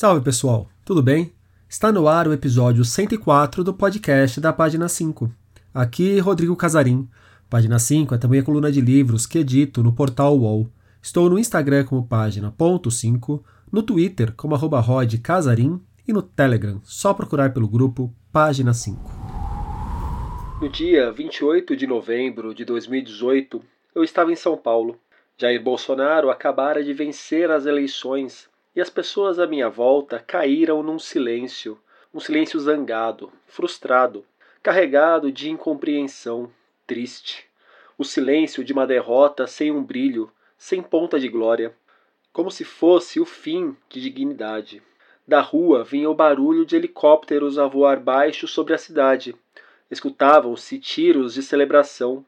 Salve pessoal, tudo bem? Está no ar o episódio 104 do podcast da Página 5. Aqui Rodrigo Casarim. Página 5 é também a coluna de livros que edito no portal UOL. Estou no Instagram como página.5, no Twitter como arroba Casarim e no Telegram, só procurar pelo grupo Página 5. No dia 28 de novembro de 2018, eu estava em São Paulo. Jair Bolsonaro acabara de vencer as eleições e as pessoas à minha volta caíram num silêncio, um silêncio zangado, frustrado, carregado de incompreensão, triste. O silêncio de uma derrota sem um brilho, sem ponta de glória, como se fosse o fim de dignidade. Da rua vinha o barulho de helicópteros a voar baixo sobre a cidade. Escutavam-se tiros de celebração.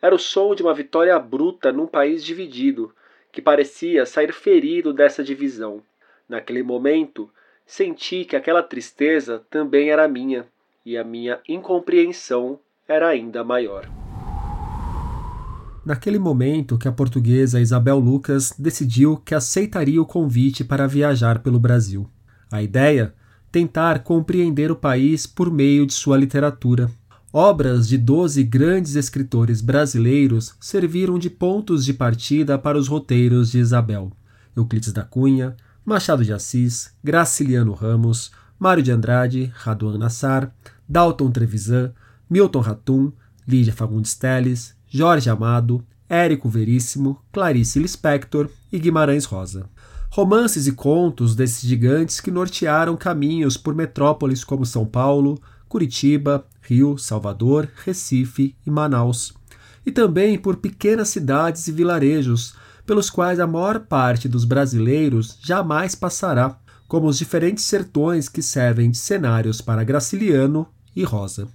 Era o som de uma vitória bruta num país dividido, que parecia sair ferido dessa divisão. Naquele momento, senti que aquela tristeza também era minha, e a minha incompreensão era ainda maior. Naquele momento que a portuguesa Isabel Lucas decidiu que aceitaria o convite para viajar pelo Brasil. A ideia? Tentar compreender o país por meio de sua literatura. Obras de doze grandes escritores brasileiros serviram de pontos de partida para os roteiros de Isabel. Euclides da Cunha, Machado de Assis, Graciliano Ramos, Mário de Andrade, Raduan Nassar, Dalton Trevisan, Milton Ratum, Lídia Fagundes Telles, Jorge Amado, Érico Veríssimo, Clarice Lispector e Guimarães Rosa romances e contos desses gigantes que nortearam caminhos por metrópoles como São Paulo, Curitiba, Rio, Salvador, Recife e Manaus, e também por pequenas cidades e vilarejos pelos quais a maior parte dos brasileiros jamais passará, como os diferentes sertões que servem de cenários para Graciliano e Rosa.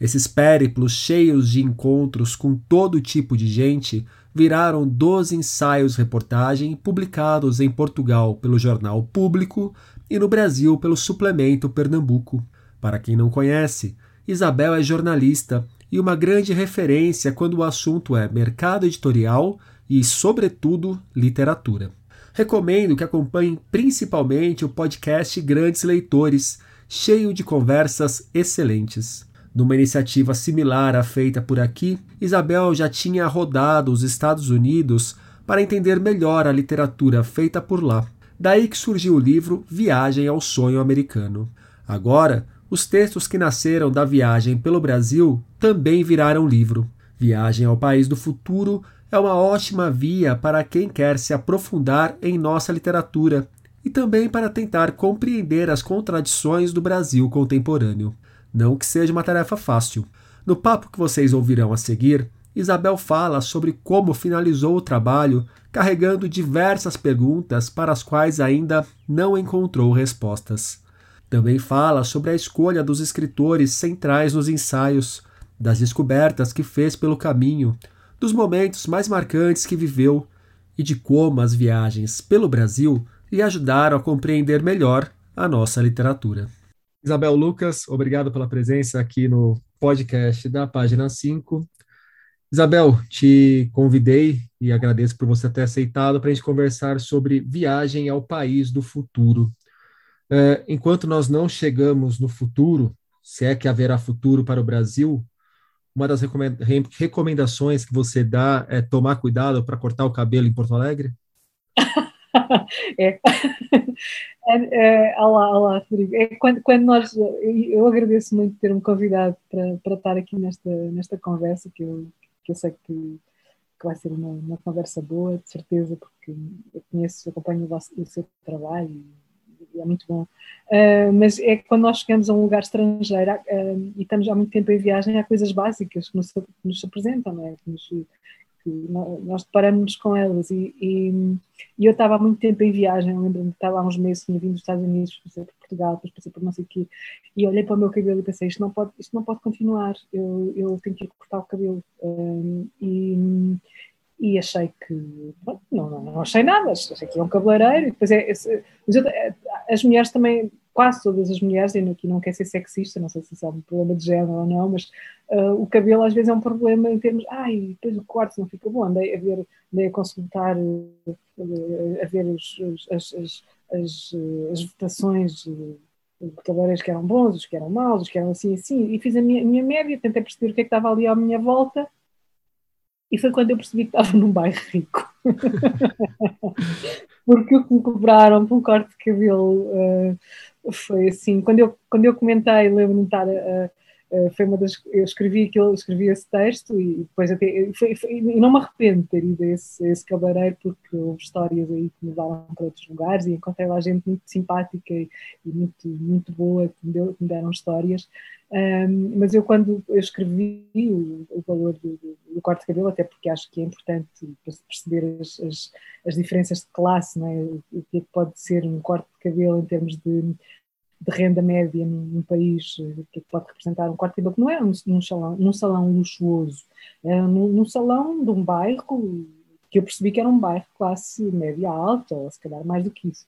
Esses périplos cheios de encontros com todo tipo de gente viraram 12 ensaios-reportagem publicados em Portugal pelo jornal Público e no Brasil pelo suplemento Pernambuco. Para quem não conhece, Isabel é jornalista e uma grande referência quando o assunto é mercado editorial e, sobretudo, literatura. Recomendo que acompanhem principalmente o podcast Grandes Leitores, cheio de conversas excelentes. Numa iniciativa similar à feita por aqui, Isabel já tinha rodado os Estados Unidos para entender melhor a literatura feita por lá. Daí que surgiu o livro Viagem ao Sonho Americano. Agora, os textos que nasceram da viagem pelo Brasil também viraram livro. Viagem ao País do Futuro é uma ótima via para quem quer se aprofundar em nossa literatura e também para tentar compreender as contradições do Brasil contemporâneo. Não que seja uma tarefa fácil. No papo que vocês ouvirão a seguir, Isabel fala sobre como finalizou o trabalho carregando diversas perguntas para as quais ainda não encontrou respostas. Também fala sobre a escolha dos escritores centrais nos ensaios, das descobertas que fez pelo caminho, dos momentos mais marcantes que viveu e de como as viagens pelo Brasil lhe ajudaram a compreender melhor a nossa literatura. Isabel Lucas, obrigado pela presença aqui no podcast da página 5. Isabel, te convidei e agradeço por você ter aceitado para a gente conversar sobre viagem ao país do futuro. É, enquanto nós não chegamos no futuro, se é que haverá futuro para o Brasil, uma das recomendações que você dá é tomar cuidado para cortar o cabelo em Porto Alegre? é. é, é olá, olá, Rodrigo. É quando, quando nós, eu agradeço muito ter-me convidado para, para estar aqui nesta, nesta conversa, que eu, que eu sei que, que vai ser uma, uma conversa boa, de certeza, porque eu conheço, acompanho o, vosso, o seu trabalho é muito bom. Uh, mas é que quando nós chegamos a um lugar estrangeiro uh, e estamos há muito tempo em viagem, há coisas básicas que nos, que nos apresentam, não é? que, nos, que nós deparamos com elas. E, e, e eu estava há muito tempo em viagem, lembro-me que estava há uns meses, tinha vindo dos Estados Unidos, passei por Portugal, depois passei por não sei o quê, e olhei para o meu cabelo e pensei: isto não pode, isto não pode continuar, eu, eu tenho que ir cortar o cabelo. Um, e, e achei que bom, não, não, achei nada, achei que é um cabeleireiro e depois é, é, as mulheres também quase todas as mulheres, e aqui não quer ser sexista, não sei se isso é um problema de género ou não, mas uh, o cabelo às vezes é um problema em termos, ai, depois o corte não fica bom, andei a ver, andei a consultar, uh, a ver os, os, as, as, as, as votações cabeleireiros que eram bons, os que eram maus, os que eram assim assim, e fiz a minha, a minha média, tentei perceber o que é que estava ali à minha volta, e foi quando eu percebi que estava num bairro rico. Porque o que me cobraram por um corte de cabelo uh, foi assim, quando eu, quando eu comentei, lembro-me de estar a eh, foi uma das eu escrevi aquilo, escrevi esse texto e depois até foi, foi, e não me arrependo de ter ido a esse, esse cabeleireiro porque houve histórias aí que me levaram para outros lugares e encontrei lá gente muito simpática e, e muito, muito boa que me, deu, que me deram histórias. Um, mas eu quando eu escrevi o, o valor do, do, corte de cabelo, até porque acho que é importante perceber as, as, as diferenças de classe, não é? o é que pode ser um corte de cabelo em termos de de renda média num, num país eh, que pode representar um quarto de que não é num, salão, num salão luxuoso, é num, num, salão de um bairro que eu percebi que era um bairro classe média alta, ou se calhar mais do que isso.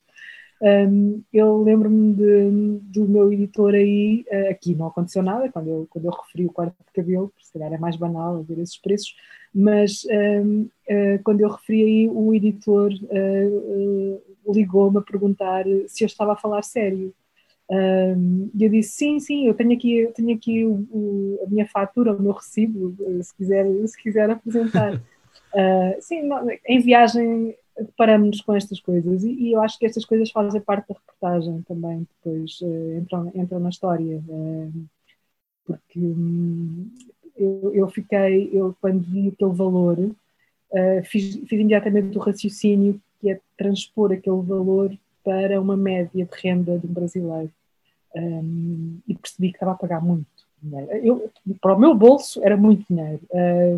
Um, eu lembro-me do meu editor aí, uh, aqui não aconteceu nada, quando eu, quando eu referi o quarto de cabelo, se calhar é mais banal ver esses preços, mas um, uh, eh, quando eu referi aí, o editor uh, ligou-me a perguntar se eu estava a falar sério. E eu disse, sim, sim, eu tenho aqui, eu tenho aqui o, o, a minha fatura, o meu recibo, se quiser, se quiser apresentar. Uh, sim, em viagem paramos com estas coisas e, e, eu acho que estas coisas fazem parte da reportagem também, depois uh, entram, entram na história. Uh, porque um, eu, eu, fiquei, eu quando vi aquele valor, fiz, fiz imediatamente o raciocínio que é transpor aquele valor para uma média de renda de um brasileiro um, e percebi que estava a pagar muito dinheiro. Eu, para o meu bolso era muito dinheiro. Uh,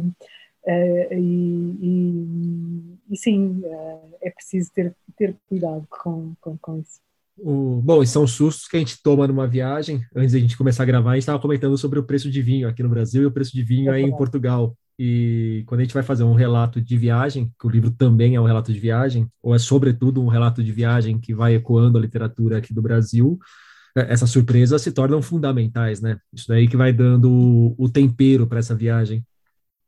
uh, e, e, e, sim, uh, é preciso ter, ter cuidado com, com, com isso. O, bom, esses são sustos que a gente toma numa viagem. Antes da gente começar a gravar, a gente estava comentando sobre o preço de vinho aqui no Brasil e o preço de vinho é aí em Portugal. E quando a gente vai fazer um relato de viagem, que o livro também é um relato de viagem, ou é sobretudo um relato de viagem que vai ecoando a literatura aqui do Brasil, essas surpresas se tornam fundamentais, né? Isso daí que vai dando o, tempero para essa viagem.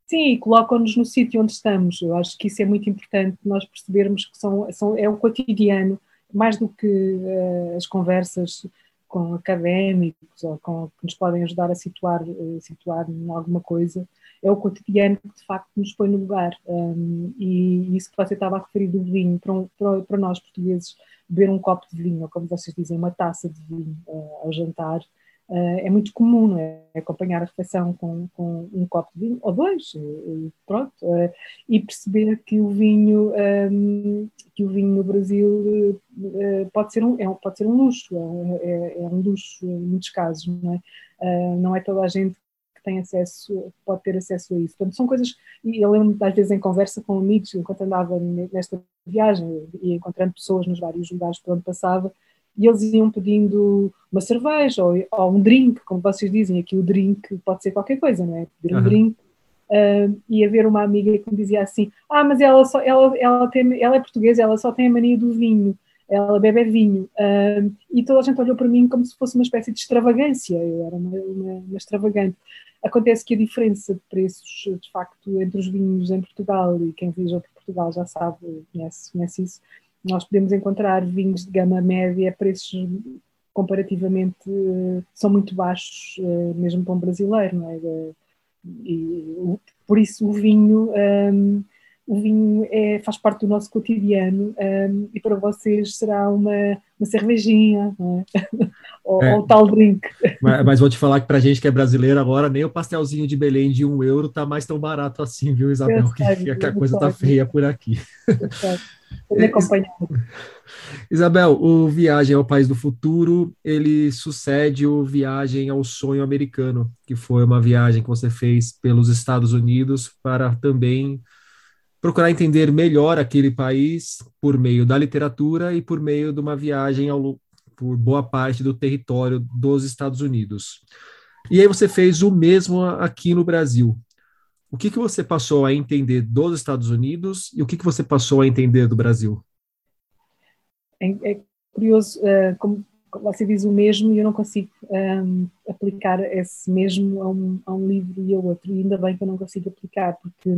Sim, colocam-nos no sítio onde estamos. Eu acho que isso é muito importante, nós percebermos que são, são, é o cotidiano, mais do que uh, as conversas com académicos ou com, que nos podem ajudar a situar, uh, situar em alguma coisa, é o cotidiano que de facto nos põe no lugar. Um, e isso que você estava a referir do vinho, para, um, para, para nós portugueses, beber um copo de vinho, ou como vocês dizem, uma taça de vinho uh, ao jantar, uh, é muito comum, não é? Acompanhar a refeição com, com um copo de vinho, ou dois, uh, pronto, e perceber que o vinho, um, que o vinho no Brasil pode, ser um, é, pode ser um luxo, é, é, é um luxo em muitos casos, não é? não é toda a gente tem acesso, pode ter acesso a isso. Portanto, são coisas, e eu lembro-me às vezes em conversa com amigos, enquanto andava nesta viagem e encontrando pessoas nos vários lugares por onde passava, e eles iam pedindo uma cerveja ou, ou, um drink, como vocês dizem, aqui o drink pode ser qualquer coisa, não é? Pedir um uhum. drink. Uh, e haver uma amiga que me dizia assim: Ah, mas ela, só, ela, ela, tem, ela é portuguesa, ela só tem a mania do vinho, ela bebe vinho. Uh, e toda a gente olhou para mim como se fosse uma espécie de extravagância, eu era uma, uma, uma extravagante. Acontece que a diferença de preços, de facto, entre os vinhos em Portugal e quem viaja para Portugal já sabe, conhece, conhece isso, nós podemos encontrar vinhos de gama média a preços comparativamente são muito baixos, eh, mesmo para um brasileiro, não é? E, por isso o vinho um, o vinho é, faz parte do nosso cotidiano um, e para vocês será uma, uma cervejinha é? ou, é. ou tal drink. Mas, mas, vou te falar que para gente que é brasileiro agora, nem o pastelzinho de Belém de um euro tá mais tão barato assim, viu, Isabel? que, que, a coisa tá feia por aqui. Isabel, o Viagem ao País do Futuro, ele sucede o Viagem ao Sonho Americano, que foi uma viagem que você fez pelos Estados Unidos para também procurar entender melhor aquele país por meio da literatura e por meio de uma viagem ao, por boa parte do território dos Estados Unidos. E aí você fez o mesmo aqui no Brasil. O que, que você passou a entender dos Estados Unidos e o que, que você passou a entender do Brasil? É, é curioso, uh, como você diz o mesmo e eu não consigo um, aplicar esse mesmo a um, a um livro e a outro. E ainda bem que eu não consigo aplicar, porque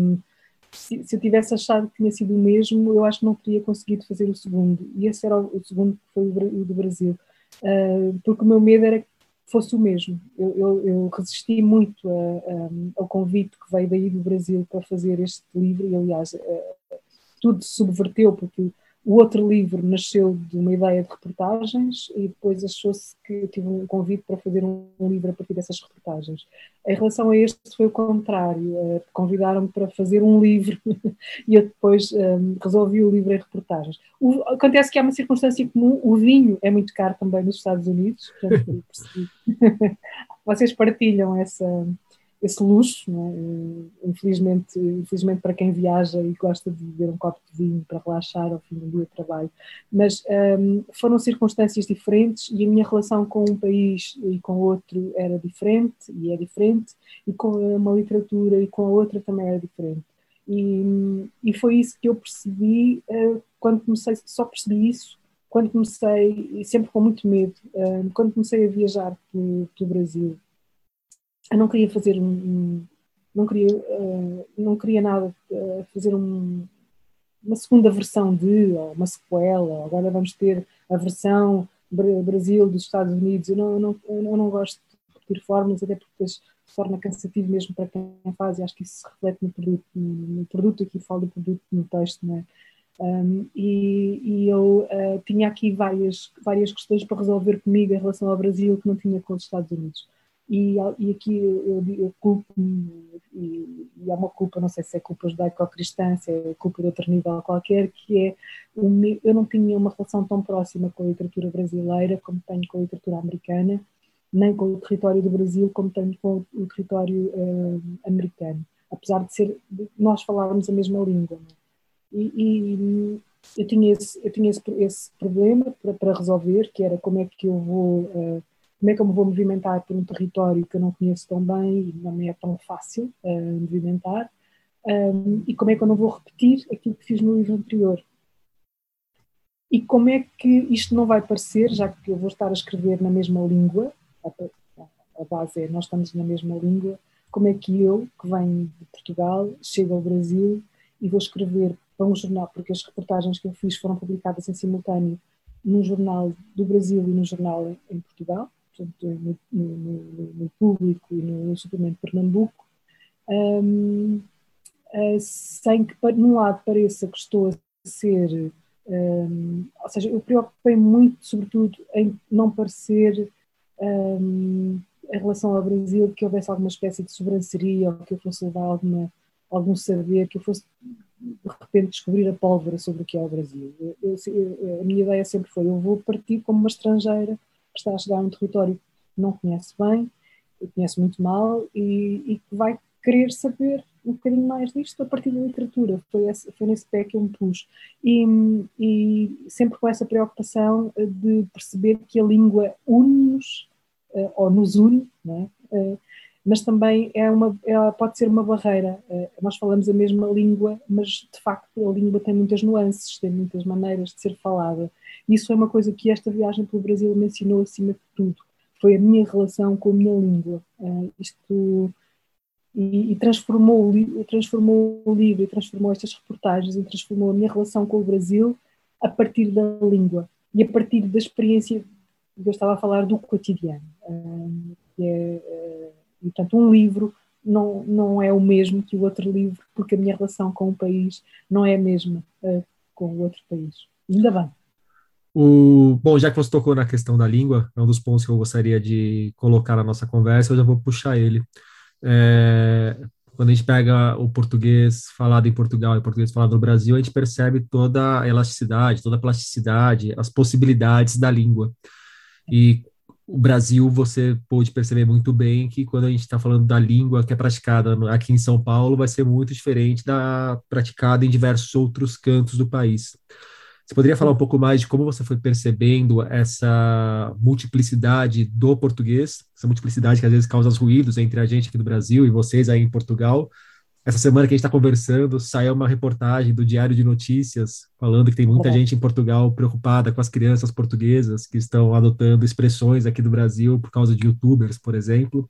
se, eu tivesse achado que tinha sido o mesmo, eu acho que não teria conseguido fazer o segundo. E esse era o, segundo que foi o, o do Brasil. Uh, porque o meu medo era que fosse o mesmo. Eu, eu, eu resisti muito a, a, ao convite que veio daí do Brasil para fazer este livro, e aliás, uh, tudo se subverteu, porque o outro livro nasceu de uma ideia de reportagens e depois achou-se que tive um convite para fazer um livro a partir dessas reportagens. Em relação a este foi o contrário, eh, convidaram-me para fazer um livro e eu depois um, ehm, resolvi o livro em reportagens. O, acontece que há uma circunstância comum, o vinho é muito caro também nos Estados Unidos, portanto, vocês partilham essa esse luxo, é? infelizmente, infelizmente para quem viaja e gosta de beber um copo de vinho para relaxar ao fim do dia de trabalho. Mas um, foram circunstâncias diferentes e a minha relação com um país e com outro era diferente e é diferente, e com uma literatura e com a outra também era diferente. E, e foi isso que eu percebi uh, quando comecei, só percebi isso quando comecei, e sempre com muito medo, uh, quando comecei a viajar pelo, Brasil eu não queria fazer um, não queria uh, não queria nada uh, fazer um, uma segunda versão de ou uma sequela agora vamos ter a versão Brasil dos Estados Unidos eu não eu não, eu não gosto de repetir fórmulas até porque depois se torna cansativo mesmo para quem faz e acho que isso se reflete no produto no, produto aqui falo do produto no texto não é? Um, e, e, eu uh, tinha aqui várias, várias questões para resolver comigo em relação ao Brasil que não tinha com os Estados Unidos. E, e aqui eu, eu culpo e, e, é uma culpa, não sei se é culpa judaico-cristã, se é culpa de outro nível qualquer, que é eu não tinha uma relação tão próxima com a literatura brasileira como tenho com a literatura americana, nem com o território do Brasil como tenho com o território uh, americano, apesar de ser nós falávamos a mesma língua. É? E, e, eu tinha esse, eu tinha esse, esse problema para, para, resolver, que era como é que eu vou uh, como é que eu me vou movimentar por um território que eu não conheço tão bem e não me é tão fácil uh, movimentar, um, e como é que eu não vou repetir aquilo que fiz no livro anterior. E como é que isto não vai parecer, já que eu vou estar a escrever na mesma língua, a, base é nós estamos na mesma língua, como é que eu, que venho de Portugal, chego ao Brasil e vou escrever para um jornal, porque as reportagens que eu fiz foram publicadas em simultâneo num jornal do Brasil e num jornal em Portugal portanto, no, no, no público e no, suplemento Pernambuco, um, uh, sem que, num lado, pareça que estou a ser. Um, ou seja, eu preocupei muito, sobretudo, em não parecer, um, em relação ao Brasil, que houvesse alguma espécie de sobranceria ou que eu fosse levar alguma, algum saber, que eu fosse de repente descobrir a pólvora sobre o que é o Brasil. Eu, eu, a minha ideia sempre foi: eu vou partir como uma estrangeira está a chegar a um território que não conhece bem, conhece muito mal e, e que vai querer saber um bocadinho mais disto a partir da literatura. Foi, esse, foi nesse pé que eu me pus. E, e, sempre com essa preocupação de perceber que a língua une-nos, uh, ou nos une, é? uh, mas também é uma, ela pode ser uma barreira. Uh, nós falamos a mesma língua, mas de facto a língua tem muitas nuances, tem muitas maneiras de ser falada. Isso é uma coisa que esta viagem pelo Brasil me ensinou acima de tudo. Foi a minha relação com a minha língua. Uh, isto e, e, transformou, transformou o livro, e transformou estas reportagens, e transformou a minha relação com o Brasil a partir da língua e a partir da experiência que eu estava a falar do cotidiano. Uh, é, uh, portanto, um livro não, não é o mesmo que o outro livro, porque a minha relação com o país não é a mesma uh, com o outro país. Ainda bem. O, bom, já que você tocou na questão da língua, é um dos pontos que eu gostaria de colocar na nossa conversa, eu já vou puxar ele. É, quando a gente pega o português falado em Portugal e o português falado no Brasil, a gente percebe toda a elasticidade, toda a plasticidade, as possibilidades da língua. E o Brasil, você pôde perceber muito bem que quando a gente está falando da língua que é praticada aqui em São Paulo, vai ser muito diferente da praticada em diversos outros cantos do país. Você poderia falar um pouco mais de como você foi percebendo essa multiplicidade do português, essa multiplicidade que às vezes causa ruídos entre a gente aqui do Brasil e vocês aí em Portugal? Essa semana que a gente está conversando, saiu uma reportagem do Diário de Notícias falando que tem muita gente em Portugal preocupada com as crianças portuguesas que estão adotando expressões aqui do Brasil por causa de youtubers, por exemplo.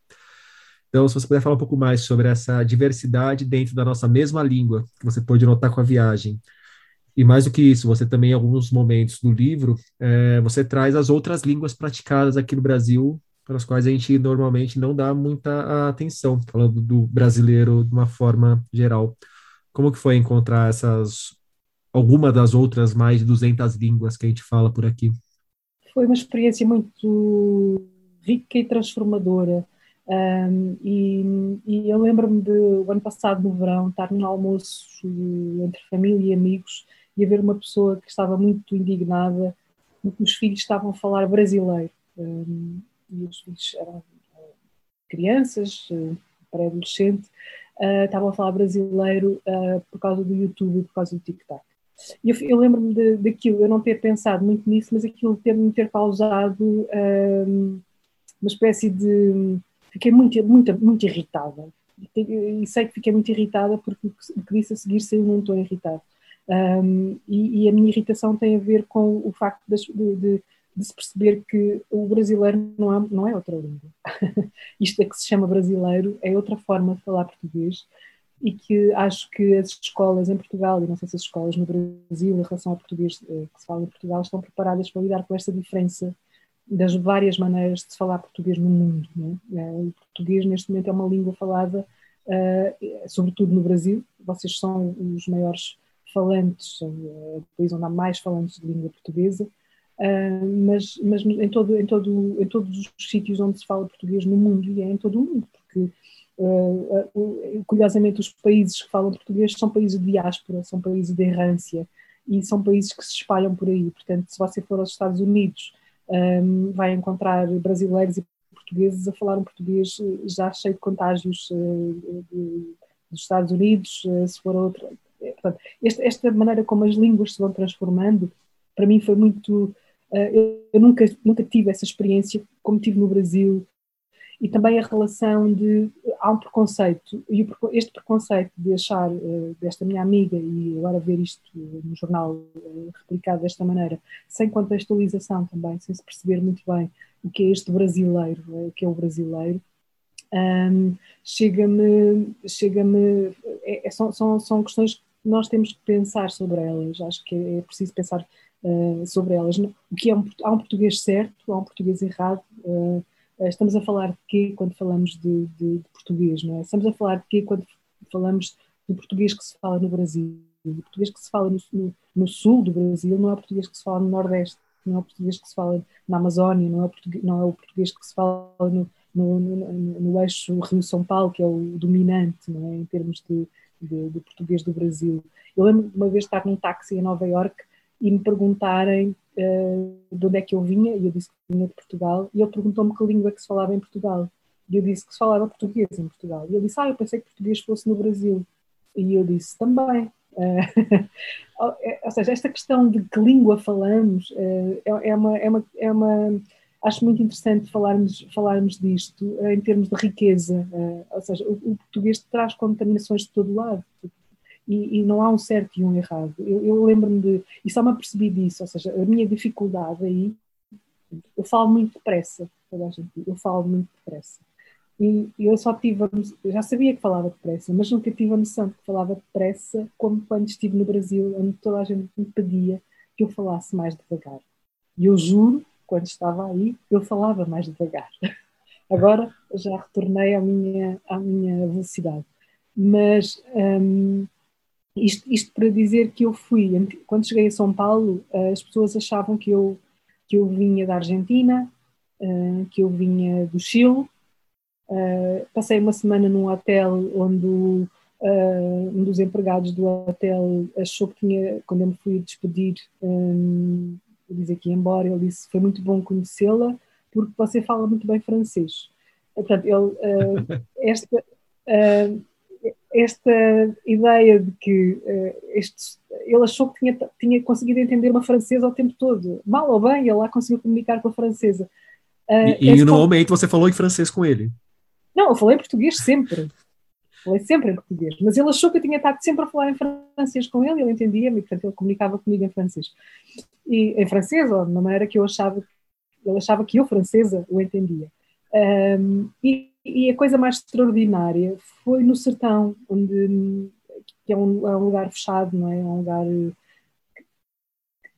Então, se você puder falar um pouco mais sobre essa diversidade dentro da nossa mesma língua, que você pode notar com a viagem. E mais do que isso, você também, em alguns momentos do livro, é, você traz as outras línguas praticadas aqui no Brasil, para as quais a gente normalmente não dá muita atenção, falando do brasileiro de uma forma geral. Como que foi encontrar essas, alguma das outras mais de 200 línguas que a gente fala por aqui? Foi uma experiência muito rica e transformadora. Um, e, e, eu lembro-me de, ano passado, no verão, estar num almoço entre família e amigos e haver uma pessoa que estava muito indignada porque os filhos estavam a falar brasileiro. Um, e os filhos eram uh, crianças, uh, pré-adolescente, uh, estavam a falar brasileiro por causa do YouTube e por causa do TikTok. E eu, eu lembro-me daquilo, eu não ter pensado muito nisso, mas aquilo ter-me ter causado uma espécie de fiquei muito, muito, muito irritada. E sei que fiquei muito irritada porque o que disse a seguir saiu num tom irritado. Um, e, e, a minha irritação tem a ver com o facto de, de, de se perceber que o brasileiro não é, não é outra língua. Isto é que se chama brasileiro, é outra forma de falar português e que acho que as escolas em Portugal, e não sei se as escolas no Brasil, em relação ao português eh, que se fala em Portugal, estão preparadas para lidar com esta diferença das várias maneiras de se falar português no mundo. É? Eh, o português, neste momento, é uma língua falada, uh, sobretudo no Brasil. Vocês são os maiores falantes, uh, o país onde há mais falantes de língua portuguesa, uh, mas, mas em, todo, em, todo, em todos os sítios onde se fala português no mundo, e é em todo o mundo, porque Uh, curiosamente, os países que falam português são países de diáspora, são países de errância e são países que se espalham por aí. Portanto, se você for aos Estados Unidos vai encontrar brasileiros e portugueses a falar um português eh, já cheio de contágios de, dos Estados Unidos, se for outra. Portanto, esta, esta, maneira como as línguas se vão transformando, para mim foi muito. Uh, eu, eu nunca, nunca tive essa experiência como tive no Brasil, e também a relação de há um preconceito e este preconceito de achar uh, desta minha amiga e agora ver isto no jornal uh, replicado desta maneira sem contextualização também sem se perceber muito bem o que é este brasileiro o que é o brasileiro um, chega-me chega-me é, é, são, são, são questões que nós temos que pensar sobre elas acho que é, preciso pensar sobre elas o que é um, há um português certo há um português errado eh, estamos a falar de quê quando falamos de, de, de, português, não é? Estamos a falar de quê quando falamos do português que se fala no Brasil? O português que se fala no, no, no, sul do Brasil não é o português que se fala no Nordeste, não é o português que se fala na Amazónia, não é o português, não é o português que se fala no, no, no, no eixo Rio-São Paulo, que é o dominante não é? em termos de, de, de português do Brasil. Eu lembro de uma vez estar num táxi em Nova York e me perguntarem uh, de onde é que eu vinha, e eu disse que vinha de Portugal, e ele perguntou-me que língua é que se falava em Portugal. E eu disse que se falava português em Portugal. E ele disse, ah, eu pensei que português fosse no Brasil. E eu disse, também. Uh, ou seja, esta questão de que língua falamos uh, é, é, uma, é, uma, é uma. Acho muito interessante falarmos, falarmos disto uh, em termos de riqueza. ou seja, o, o, português traz contaminações de todo lado e, e, não há um certo e um errado. Eu, eu lembro-me de, e só me apercebi disso, ou seja, a minha dificuldade aí, eu falo muito depressa, toda a gente, eu falo muito depressa. E eu só tive, já sabia que falava depressa, mas nunca tive a noção que falava depressa, como quando estive no Brasil, onde toda a gente me pedia que eu falasse mais devagar. E eu juro, quando estava aí, eu falava mais devagar. Agora já retornei à minha, à minha velocidade. Mas hum, isto, isto, para dizer que eu fui, quando cheguei a São Paulo, eh, as pessoas achavam que eu, que eu vinha da Argentina, eh, que eu vinha do Chile. Eh, passei uma semana num hotel onde um dos empregados do hotel achou que tinha, quando eu me fui despedir, um, dizer que ia embora, ele disse foi muito bom conhecê-la porque você fala muito bem francês. Portanto, ele, esta, esta ideia de que uh, este, ele achou que tinha, tinha conseguido entender uma francesa o tempo todo. Mal ou bem, ele lá conseguiu comunicar com a francesa. Uh, e, e no momento você falou em francês com ele? Não, eu falei português sempre. Falei sempre em português. Mas ele achou que eu tinha estado sempre a falar em francês com ele, ele entendia-me, portanto ele comunicava comigo em francês. E em francês, ou de uma maneira que eu achava, ele achava que eu, francesa, o entendia. Um, e e, a coisa mais extraordinária foi no sertão, onde que é um, é um lugar fechado, não é? É um lugar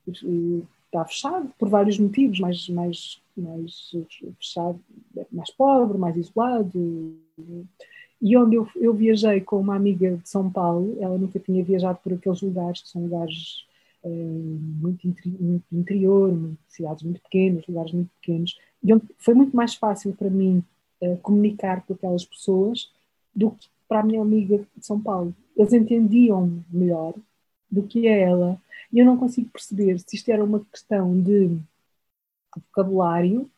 que está fechado por vários motivos, mais, mais, mais fechado, mais pobre, mais isolado. E onde eu, eu viajei com uma amiga de São Paulo, ela nunca tinha viajado por aqueles lugares que são lugares uh, muito, interi muito interior, cidades muito pequenas, lugares muito pequenos, e onde foi muito mais fácil para mim uh, comunicar com aquelas pessoas do que para a minha amiga de São Paulo. Eles entendiam melhor do que a ela, e eu não consigo perceber se isto era uma questão de vocabulário,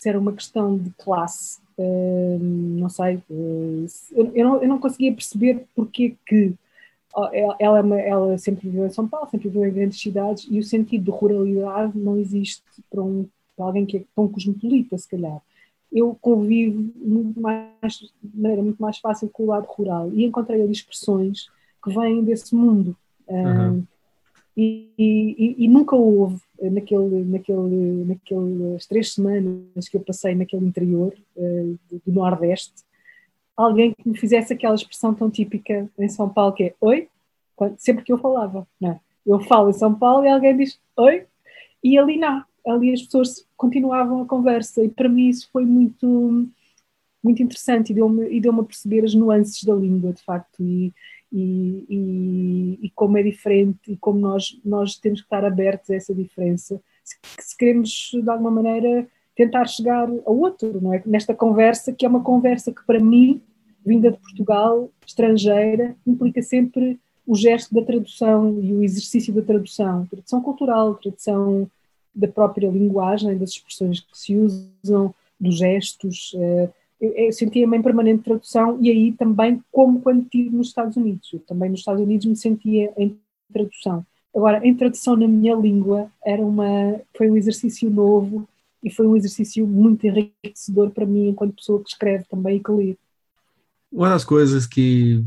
se era uma questão de classe, uh, não sei, uh, eu, não, eu não conseguia perceber porque que ela, ela, ela, sempre viveu em São Paulo, sempre viveu em grandes cidades e o sentido de ruralidade não existe para, um, para alguém que é tão cosmopolita, se calhar. Eu convivo muito mais, de maneira muito mais fácil com o lado rural e encontrei ali expressões que vêm desse mundo. Uhum. e, e, e, nunca houve, naquele, naquele, naquelas três semanas que eu passei naquele interior uh, do, Nordeste, alguém que me fizesse aquela expressão tão típica em São Paulo que é oi, sempre que eu falava, não é? Eu falo em São Paulo e alguém diz oi, e ali não, ali as pessoas continuavam a conversa e para mim isso foi muito muito interessante e deu-me deu a perceber as nuances da língua de facto e, e, e, e, como é diferente e como nós nós temos que estar abertos a essa diferença se, se queremos de alguma maneira tentar chegar ao outro, não é? Nesta conversa, que é uma conversa que para mim, vinda de Portugal, estrangeira, implica sempre o gesto da tradução e o exercício da tradução, tradução cultural, tradução da própria linguagem, das expressões que se usam, dos gestos. Eu sentia-me em permanente tradução e aí também, como quando estive nos Estados Unidos. Eu também nos Estados Unidos me sentia em tradução. Agora, em tradução na minha língua era uma, foi um exercício novo e foi um exercício muito enriquecedor para mim enquanto pessoa que escreve também e que lê. Uma das coisas que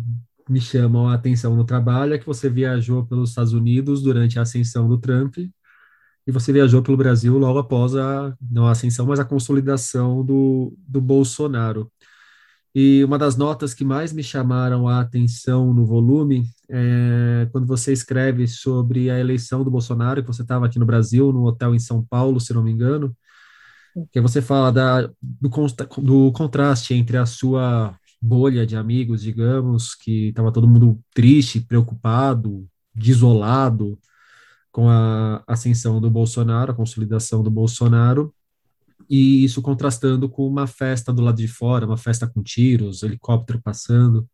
me chamam a atenção no trabalho é que você viajou pelos Estados Unidos durante a ascensão do Trump e você viajou pelo Brasil logo após a, não a ascensão, mas a consolidação do, do Bolsonaro. E uma das notas que mais me chamaram a atenção no volume é quando você escreve sobre a eleição do Bolsonaro, que você estava aqui no Brasil, no hotel em São Paulo, se não me engano, que você fala da, do, do contraste entre a sua bolha de amigos, digamos, que estava todo mundo triste, preocupado, desolado com a ascensão do Bolsonaro, a consolidação do Bolsonaro, e isso contrastando com uma festa do lado de fora, uma festa com tiros, helicóptero passando.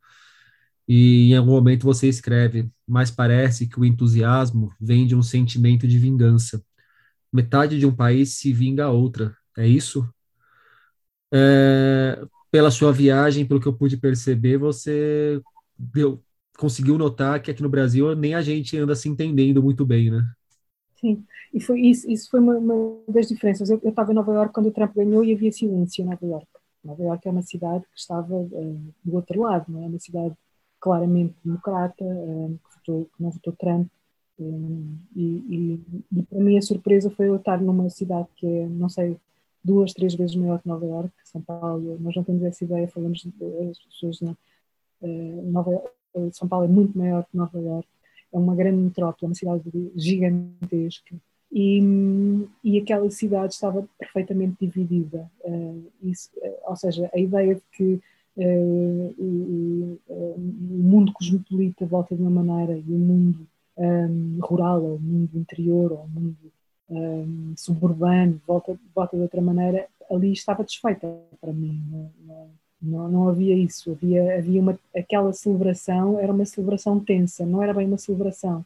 E em algum momento você escreve, mas parece que o entusiasmo vem de um sentimento de vingança. Metade de um país se vinga a outra, é isso? É, pela sua viagem, pelo que eu pude perceber, você deu, conseguiu notar que aqui no Brasil nem a gente anda se entendendo muito bem, né? Sim, e foi isso, isso foi uma, uma das diferenças. Eu estava em Nova York quando o Trump ganhou e havia silêncio em Nova York. Nova York é uma cidade que estava uh, do outro lado, não é? Uma cidade claramente democrata, uh, que, votou, que, não votou Trump. Um, e, e, e, para mim a surpresa foi eu estar numa cidade que é, não sei, duas, três vezes maior que Nova York, São Paulo, nós não temos essa ideia, falamos as pessoas não. Uh, Nova, uh, São Paulo é muito maior que Nova York, é uma grande metrópole, é uma cidade gigantesca e, e aquela cidade estava perfeitamente dividida, uh, isso, ou seja, a ideia de que o, o, mundo cosmopolita volta de uma maneira e o mundo um, rural, ou o mundo interior, ou o mundo um, suburbano, volta, volta de outra maneira, ali estava desfeita para mim. Não, não, não, havia isso. Havia, havia uma, aquela celebração, era uma celebração tensa, não era bem uma celebração.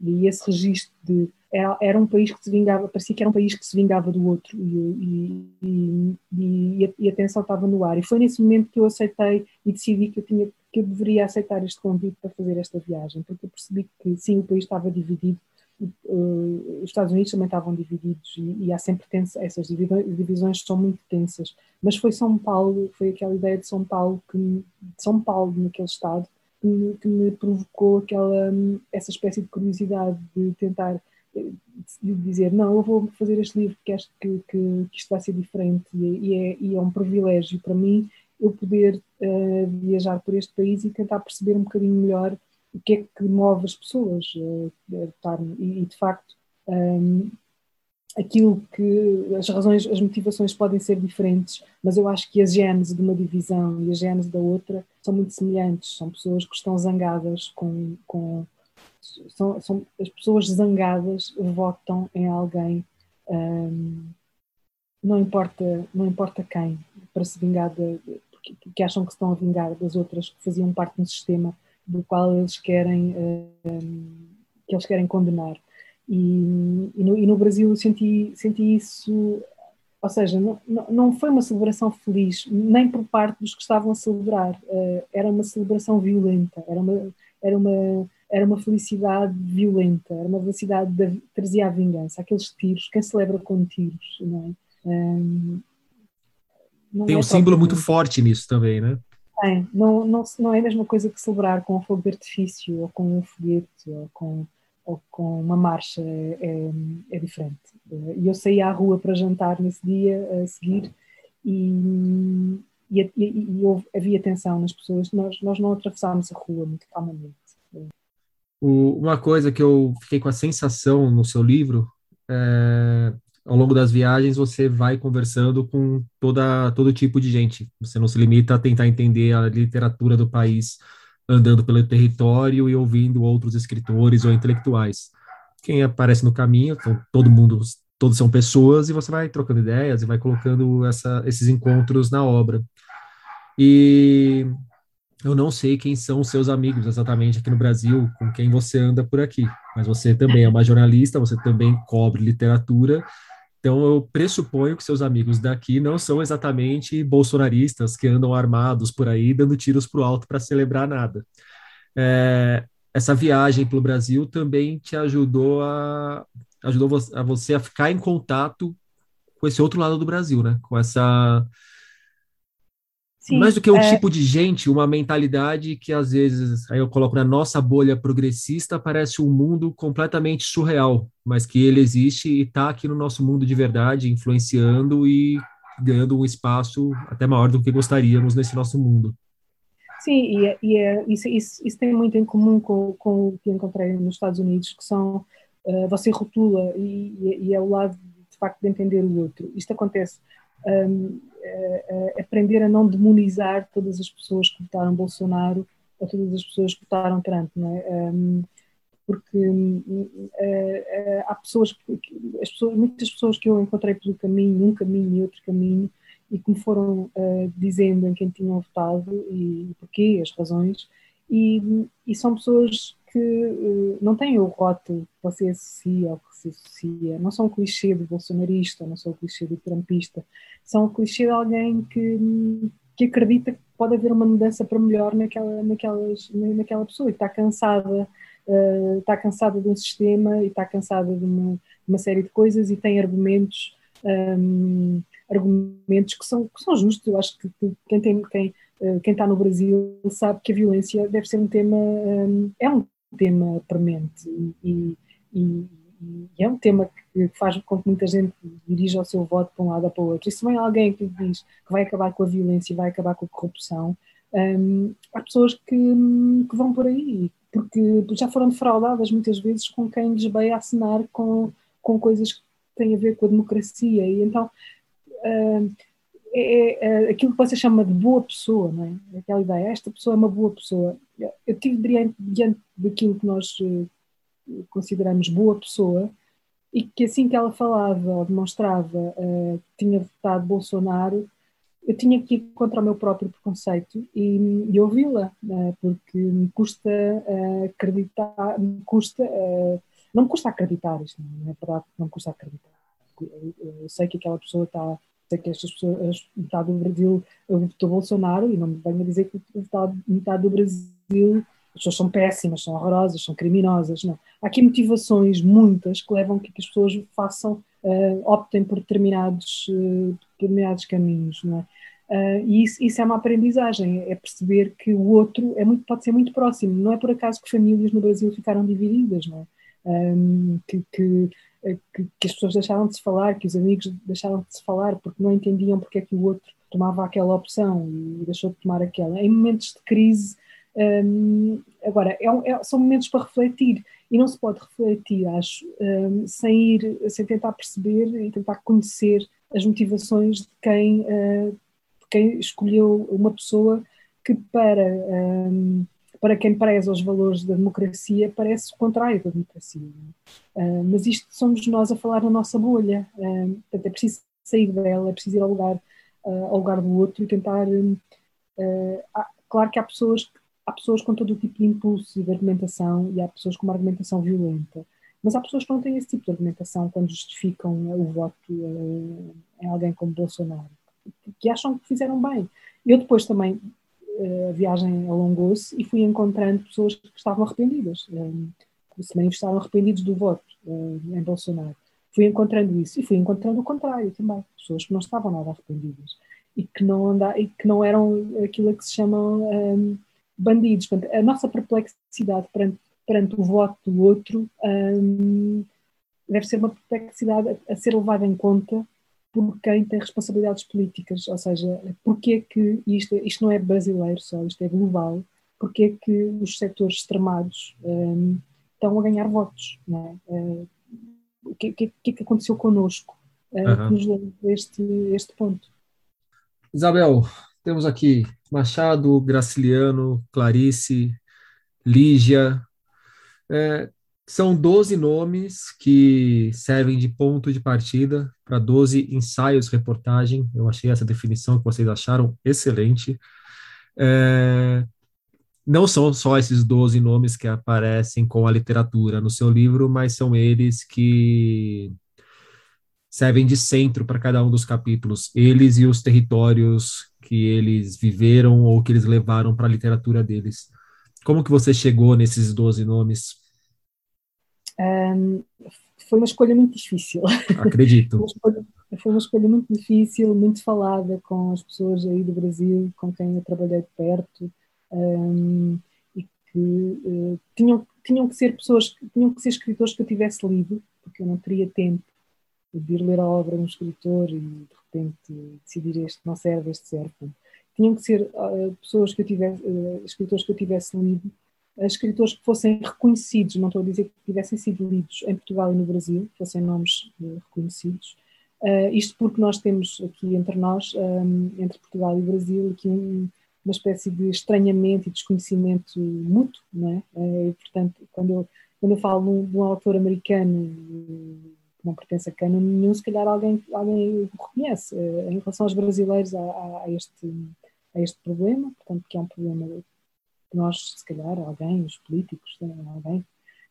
E esse registro de. Era, era um país que se vingava, parecia que era um país que se vingava do outro e, e, e, e a, tensão estava no ar. E foi nesse momento que eu aceitei e decidi que eu, tinha, que eu deveria aceitar este convite para fazer esta viagem, porque eu percebi que sim, o país estava dividido os Estados Unidos também estavam divididos e, e há sempre tensa, essas divisões são muito tensas. Mas foi São Paulo, foi aquela ideia de São Paulo, que, de São Paulo naquele estado, que me, que me provocou aquela, essa espécie de curiosidade de tentar eh, de dizer, não, eu vou fazer este livro porque acho que, que, que isto vai ser diferente e, e, é, e é um privilégio para mim eu poder uh, viajar por este país e tentar perceber um bocadinho melhor o que é que move as pessoas uh, e, de facto um, aquilo que as razões, as motivações podem ser diferentes, mas eu acho que a gênese de uma divisão e a gênese da outra são muito semelhantes. São pessoas que estão zangadas com, com são, são as pessoas zangadas votam em alguém um, não importa não importa quem para se vingar de, porque, acham que estão a vingar das outras que faziam parte um sistema do qual eles querem um, que eles querem condenar e, e, no, e no, Brasil eu senti, senti isso, ou seja, não, não foi uma celebração feliz, nem por parte dos que estavam a celebrar, uh, era uma celebração violenta, era uma, era uma, era uma felicidade violenta, era uma felicidade que trazia a vingança, aqueles tiros, quem celebra com tiros, não é? Um, não Tem é um símbolo muito forte nisso também, né? Tem, não, não, não é a mesma coisa que celebrar com um fogo de artifício, ou com um foguete, ou com ou com uma marcha é, é, é diferente. E eu saí à rua para jantar nesse dia a seguir e, e, e, e houve, havia tensão nas pessoas. Nós, nós não atravessámos a rua muito calmamente. uma coisa que eu fiquei com a sensação no seu livro é, ao longo das viagens você vai conversando com toda todo tipo de gente. Você não se limita a tentar entender a literatura do país andando pelo território e ouvindo outros escritores ou intelectuais. Quem aparece no caminho, então, todo mundo, todos são pessoas e você vai trocando ideias e vai colocando essa, esses encontros na obra. E eu não sei quem são seus amigos exatamente aqui no Brasil, com quem você anda por aqui, mas você também é uma jornalista, você também cobre literatura então, eu pressuponho que seus amigos daqui não são exatamente bolsonaristas que andam armados por aí, dando tiros para o alto para celebrar nada. É, essa viagem pelo Brasil também te ajudou a ajudou a você a ficar em contato com esse outro lado do Brasil, né? Com essa Sim, mais do que um é... tipo de gente, uma mentalidade que às vezes, aí eu coloco na nossa bolha progressista, parece um mundo completamente surreal, mas que ele existe e está aqui no nosso mundo de verdade, influenciando e ganhando um espaço até maior do que gostaríamos nesse nosso mundo. Sim, e, é, e é, isso, isso, isso, tem muito em comum com, com o que encontrei nos Estados Unidos, que são, uh, você rotula e, e, é o lado, de facto, de entender o outro. Isto acontece um, aprender a não demonizar todas as pessoas que votaram Bolsonaro ou todas as pessoas que votaram Trump, não é? Um, porque há pessoas, as pessoas, muitas pessoas que eu encontrei pelo caminho, um caminho e outro caminho, e que me foram uh, dizendo em quem tinham votado e porquê, as razões, e, e são pessoas que uh, não têm o rótulo que você associa ou se associa, não são o clichê do bolsonarista, não são o clichê do trumpista, são o clichê de alguém que, que acredita que pode haver uma mudança para melhor naquela, naquelas, naquela pessoa e está cansada, uh, está cansada de um sistema e está cansada de uma, uma série de coisas e tem argumentos. Um, argumentos que são, que são justos, eu acho que quem tem quem, eh, quem está no Brasil sabe que a violência deve ser um tema, é um tema premente e, e, e, é um tema que faz com que muita gente dirija o seu voto para um lado ou para o outro. E se vem alguém que diz que vai acabar com a violência e vai acabar com a corrupção, um, há pessoas que, que, vão por aí, porque já foram defraudadas muitas vezes com quem lhes veio a assinar com, com coisas que têm a ver com a democracia. E então. Um, é, é, é, aquilo que você chama de boa pessoa, não é? Aquela ideia, esta pessoa é uma boa pessoa. Eu tive diante, diante daquilo que nós uh, consideramos boa pessoa e que assim que ela falava ou demonstrava uh, tinha votado Bolsonaro, eu tinha que ir contra o meu próprio preconceito e, e ouvi-la, uh, porque me custa acreditar, me custa, não me custa acreditar, isto não é verdade, não me custa acreditar. Eu, eu sei que aquela pessoa está sei que estas pessoas, metade do Brasil votou Bolsonaro e não me venho a dizer que metade, metade do Brasil as pessoas são péssimas, são horrorosas, são criminosas, não. Há aqui motivações, muitas, que levam a que as pessoas façam, uh, optem por determinados, uh, determinados caminhos, não é? Uh, e isso, isso, é uma aprendizagem, é perceber que o outro é muito, pode ser muito próximo. Não é por acaso que famílias no Brasil ficaram divididas, não é? Um, que, que que, que, as pessoas deixaram de se falar, que os amigos deixaram de se falar porque não entendiam porque é que o outro tomava aquela opção e deixou de tomar aquela. Em momentos de crise, um, agora, é, é, são momentos para refletir e não se pode refletir, acho, um, sem ir, sem tentar perceber e tentar conhecer as motivações de quem, uh, de quem escolheu uma pessoa que para, para quem preza os valores da democracia parece o contrário da democracia. Uh, mas isto somos nós a falar na nossa bolha, portanto é preciso sair dela, é preciso ir ao lugar, uh, ao lugar do outro e tentar. Claro que há pessoas, há pessoas com todo o tipo de impulso e de argumentação e há pessoas com uma argumentação violenta. Mas há pessoas que não têm esse tipo de argumentação quando justificam o voto em alguém como Bolsonaro, que acham que fizeram bem. Eu depois também a viagem alongou-se e fui encontrando pessoas que estavam arrependidas, que se manifestaram arrependidos do voto em Bolsonaro. Fui encontrando isso e fui encontrando o contrário também, pessoas que não estavam nada arrependidas e que não, e que não eram aquilo que se chamam bandidos. Portanto, a nossa perplexidade perante, perante o voto do outro um, deve ser uma perplexidade a, a ser levada em conta por quem tem responsabilidades políticas, ou seja, porque que isto, isto não é brasileiro só, isto é global, porque é que os setores extremados um, estão a ganhar votos, não é? Uh, o que, que, que, é que aconteceu connosco uh, uhum. que nos levou a este, este ponto? Isabel, temos aqui Machado, Graciliano, Clarice, Lígia, é, são 12 nomes que servem de ponto de partida para 12 ensaios reportagem. Eu achei essa definição que vocês acharam excelente. É, não são só esses 12 nomes que aparecem com a literatura no seu livro, mas são eles que servem de centro para cada um dos capítulos, eles e os territórios que eles viveram ou que eles levaram para a literatura deles. Como que você chegou nesses 12 nomes? Um, foi uma escolha muito difícil. Acredito. foi, uma escolha, foi uma escolha muito difícil, muito falada com as pessoas aí do Brasil, com quem eu trabalhei de perto, um, e que uh, tinham, tinham que ser pessoas, tinham que ser escritores que eu tivesse lido, porque eu não teria tempo de ir ler a obra de um escritor e de repente decidir este não serve, este serve. Tinham que ser uh, pessoas que eu tivesse, uh, escritores que eu tivesse lido escritores que fossem reconhecidos, não estou a dizer que tivessem sido lidos em Portugal e no Brasil, fossem nomes uh, reconhecidos. Uh, isto porque nós temos aqui entre nós, um, entre Portugal e Brasil, aqui um, uma espécie de estranhamento e desconhecimento mútuo, não é? Uh, e, portanto, quando eu, quando eu falo de um, de um autor americano que não pertence a cano nenhum, se calhar alguém, alguém o reconhece. em relação aos brasileiros, há, este, há este problema, portanto, que é um problema nós, se calhar, alguém, os políticos, né, alguém que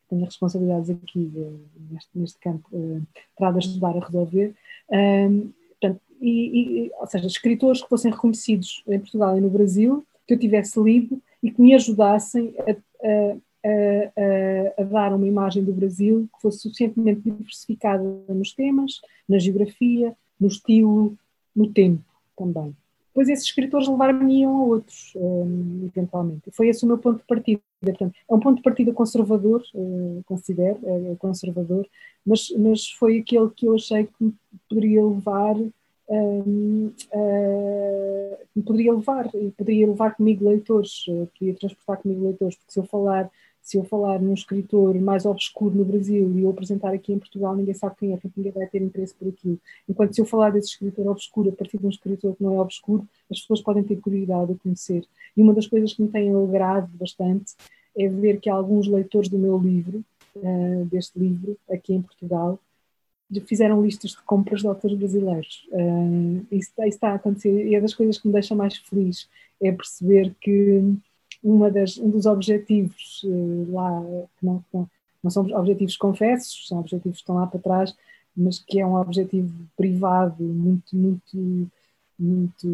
tenha responsabilidades aqui eh, neste, neste campo, uh, terá de ajudar a resolver. Portanto, e, e, ou seja, escritores que fossem reconhecidos em Portugal e no Brasil, que eu tivesse lido e que me ajudassem a, a, a, a, dar uma imagem do Brasil que fosse suficientemente diversificada nos temas, na geografia, no estilo, no tempo também depois esses escritores levar-me-iam a outros, um, eventualmente. E foi esse o meu ponto de partida. Portanto, é um ponto de partida conservador, uh, considero, é, é conservador, mas, mas foi aquele que eu achei que me poderia levar, um, uh, me poderia levar, poderia levar comigo leitores, uh, poderia transportar comigo leitores, porque se eu falar se eu falar num escritor mais obscuro no Brasil e eu apresentar aqui em Portugal, ninguém sabe quem é, porque ninguém vai ter interesse por aquilo. Enquanto se eu falar desse escritor obscuro a partir de um escritor que não é obscuro, as pessoas podem ter curiosidade a conhecer. E uma das coisas que me tem alegrado bastante é ver que alguns leitores do meu livro, uh, deste livro, aqui em Portugal, fizeram listas de compras de autores brasileiros. Uh, isso, isso está a acontecer e é das coisas que me deixa mais feliz, é perceber que uma das, um dos objetivos uh, lá, que não, não, não são objetivos confessos, são objetivos que estão lá para trás, mas que é um objetivo privado muito, muito, muito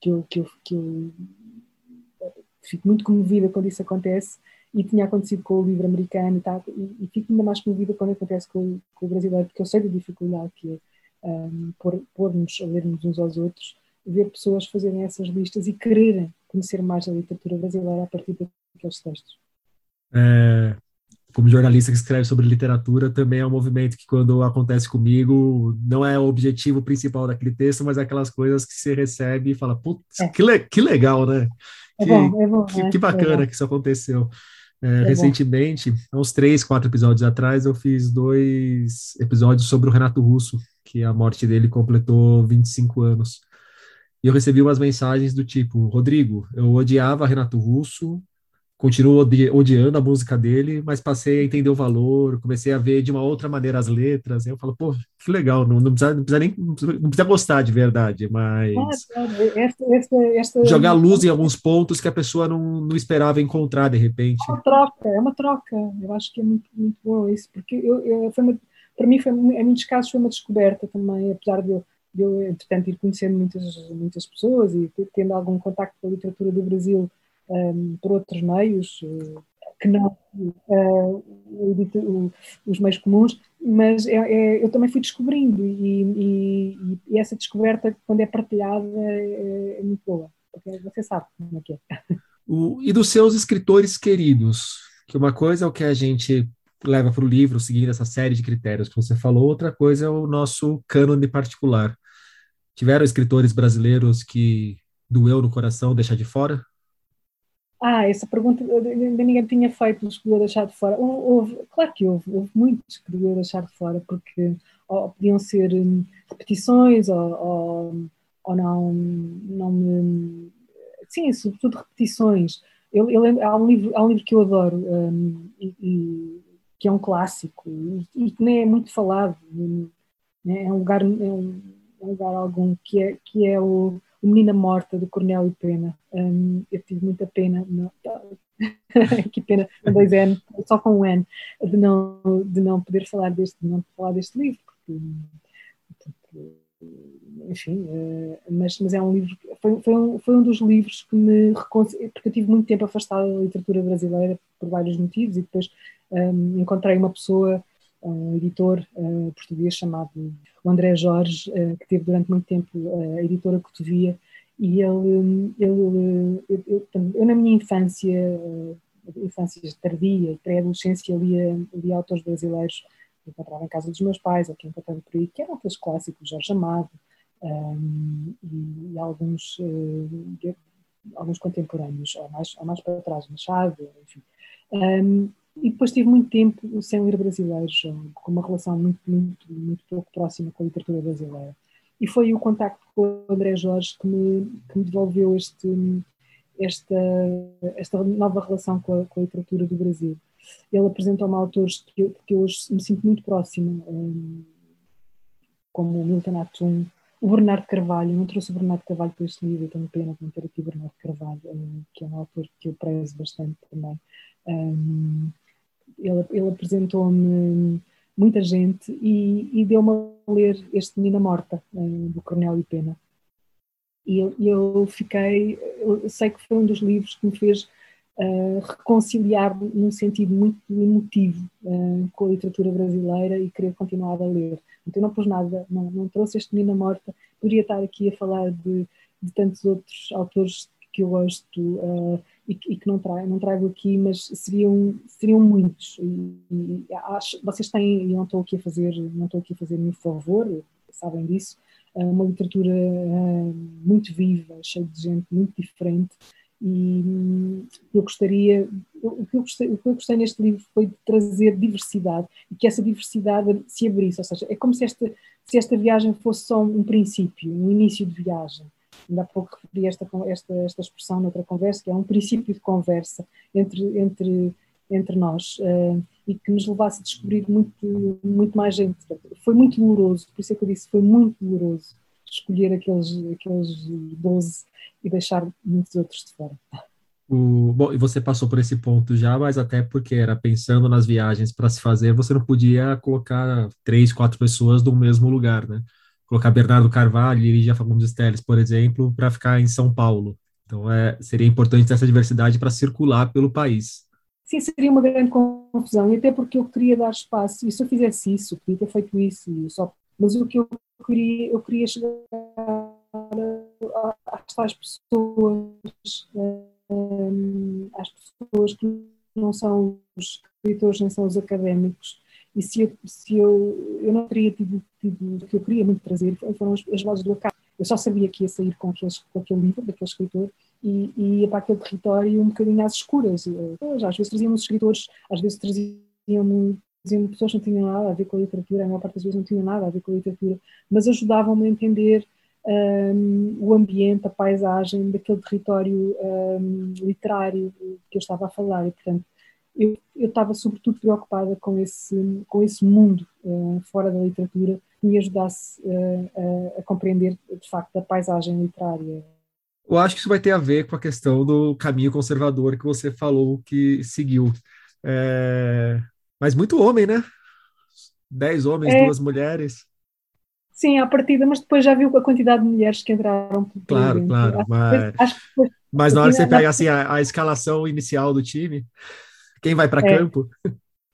que eu, que eu, que eu fico muito comovida quando isso acontece e tinha acontecido com o livro americano e, tá, e, e fico ainda mais comovida quando acontece com, com, o brasileiro, porque eu sei da dificuldade que é um, pôr-nos a lermos uns aos outros, ver pessoas fazerem essas listas e quererem conhecer mais a literatura brasileira a partir daqueles textos. É, como jornalista que escreve sobre literatura, também é um movimento que, quando acontece comigo, não é o objetivo principal daquele texto, mas é aquelas coisas que você recebe e fala, putz, é. que, le que legal, né? É que, bom, é bom, que, né? que bacana que isso aconteceu. É, é recentemente, bom. uns três, quatro episódios atrás, eu fiz dois episódios sobre o Renato Russo, que a morte dele completou 25 anos. E eu recebi umas mensagens do tipo: Rodrigo, eu odiava Renato Russo, continuo odi odiando a música dele, mas passei a entender o valor, comecei a ver de uma outra maneira as letras. eu falo, pô, que legal, não, não, precisa, não precisa nem não precisa gostar de verdade, mas esta, esta, esta... jogar luz em alguns pontos que a pessoa não, não esperava encontrar de repente. É uma troca, é uma troca. Eu acho que é muito, muito bom isso, porque eu, eu, foi uma, para mim, foi, em muitos casos, foi uma descoberta também, apesar de eu de eu, entretanto, ir conhecendo muitas, muitas pessoas e tendo algum contacto com a literatura do Brasil um, por outros meios, uh, que não uh, os meios comuns, mas é, é, eu também fui descobrindo e, e, e, essa descoberta, quando é partilhada, é, é, muito boa, porque você sabe como é que é. O, e dos seus escritores queridos, que uma coisa é o que a gente leva para o livro, seguindo essa série de critérios que você falou, outra coisa é o nosso cânone particular. Tiveram escritores brasileiros que doeu no coração deixar de fora? Ah, essa pergunta ninguém tinha feito, nos podia deixar de fora. Houve, claro que houve, houve muitos que devia deixar de fora, porque ou, podiam ser hum, repetições ou, ou, ou, não, não me. Sim, sobretudo repetições. Eu, eu, há, um livro, há um livro que eu adoro um, e, e, que é um clássico e, que nem é muito falado. Né? É um lugar. É um, lugar algum, que é, que é o, o Menina Morta, do Cornélio Pena. Um, eu tive muita pena, não, que pena, dois N, só com um N, de não, de não poder falar deste, de não falar deste livro, porque, porque enfim, uh, mas, mas é um livro, foi, foi, um, foi um dos livros que me reconciliou, porque eu tive muito tempo afastado da literatura brasileira por vários motivos e depois um, encontrei uma pessoa um editor uh, português chamado André Jorge, uh, que teve durante muito tempo a editora Cotovia, e ele, ele eu, eu, eu, na minha infância, infância tardia, pré-adolescência, lia, lia autores brasileiros que encontrava em casa dos meus pais, ou que encontrava por aí, que eram aqueles clássicos, Jorge Amado, um, e, e, alguns, uh, alguns contemporâneos, ou mais, ou mais para trás, Machado, enfim. Um, e depois tive muito tempo sem ler brasileiros, com uma relação muito, muito, muito pouco próxima com a literatura brasileira. E foi o contacto com o André Jorge que me, que me devolveu este, esta, esta nova relação com a, com a literatura do Brasil. Ele apresentou-me autores que eu, que eu hoje me sinto muito próxima, como o Milton Atum, o Bernardo Carvalho. Não trouxe o Bernardo Carvalho para este livro, tenho pena de não ter aqui o Bernardo Carvalho, que é um autor que eu prezo bastante também. Ele, ele apresentou-me muita gente e, e deu-me a ler este Menina Morta, uh, do Cornélio Pena. E eu, eu fiquei, eu sei que foi um dos livros que me fez uh, reconciliar num sentido muito emotivo uh, com a literatura brasileira e querer continuar a ler. Então não pus nada, não, não trouxe este Menina Morta, poderia estar aqui a falar de, de tantos outros autores que eu gosto uh, e, que não trago, não trago aqui, mas seriam, seriam muitos. E, e acho, vocês têm, e não estou aqui a fazer, não estou aqui a fazer nenhum favor, sabem disso, uh, uma literatura uh, muito viva, cheia de gente muito diferente. E eu gostaria, o que eu gostei, o que eu gostei neste livro foi de trazer diversidade e que essa diversidade se abrisse, ou seja, é como se esta, se esta viagem fosse só um princípio, um início de viagem ainda há pouco referi esta, esta, esta expressão noutra conversa, que é um princípio de conversa entre, entre, entre nós uh, e que nos levasse a descobrir muito, muito mais gente. Foi muito doloroso, por isso é que eu disse, foi muito doloroso escolher aqueles, aqueles 12 e deixar muitos outros de fora. O, bom, e você passou por esse ponto já, mas até porque era pensando nas viagens para se fazer, você não podia colocar três, quatro pessoas no mesmo lugar, né? Colocar Bernardo Carvalho e Lígia Fagundes Teles, por exemplo, para ficar em São Paulo. Então, é, seria importante essa diversidade para circular pelo país. Sim, seria uma grande confusão, e até porque eu queria dar espaço, e se eu fizesse isso, eu queria ter feito isso, só, mas o que eu queria, eu queria chegar às pessoas, às pessoas que não são os escritores nem são os académicos. E se eu, se eu, eu não teria tido, tido o que eu queria muito trazer, foram as, as vozes do acaso. Eu só sabia que ia sair com, aqueles, com aquele livro, daquele escritor, e, e ia para aquele território um bocadinho às escuras. Eu, às vezes traziam escritores, às vezes traziam diziam pessoas que não tinham nada a ver com a literatura, a maior parte das vezes não tinham nada a ver com a literatura, mas ajudavam-me a entender um, o ambiente, a paisagem daquele território um, literário que eu estava a falar. E, portanto, eu, estava sobretudo preocupada com esse, com esse mundo uh, fora da literatura que me ajudasse uh, a, a, compreender, de facto, a paisagem literária. Eu acho que isso vai ter a ver com a questão do caminho conservador que você falou que seguiu. É... Mas muito homem, né? Dez homens, é... duas mulheres. Sim, à partida, mas depois já viu a quantidade de mulheres que entraram. Claro, claro, acho mas, mas na hora que você pega assim, a, a, escalação inicial do time, quem vai para é, campo?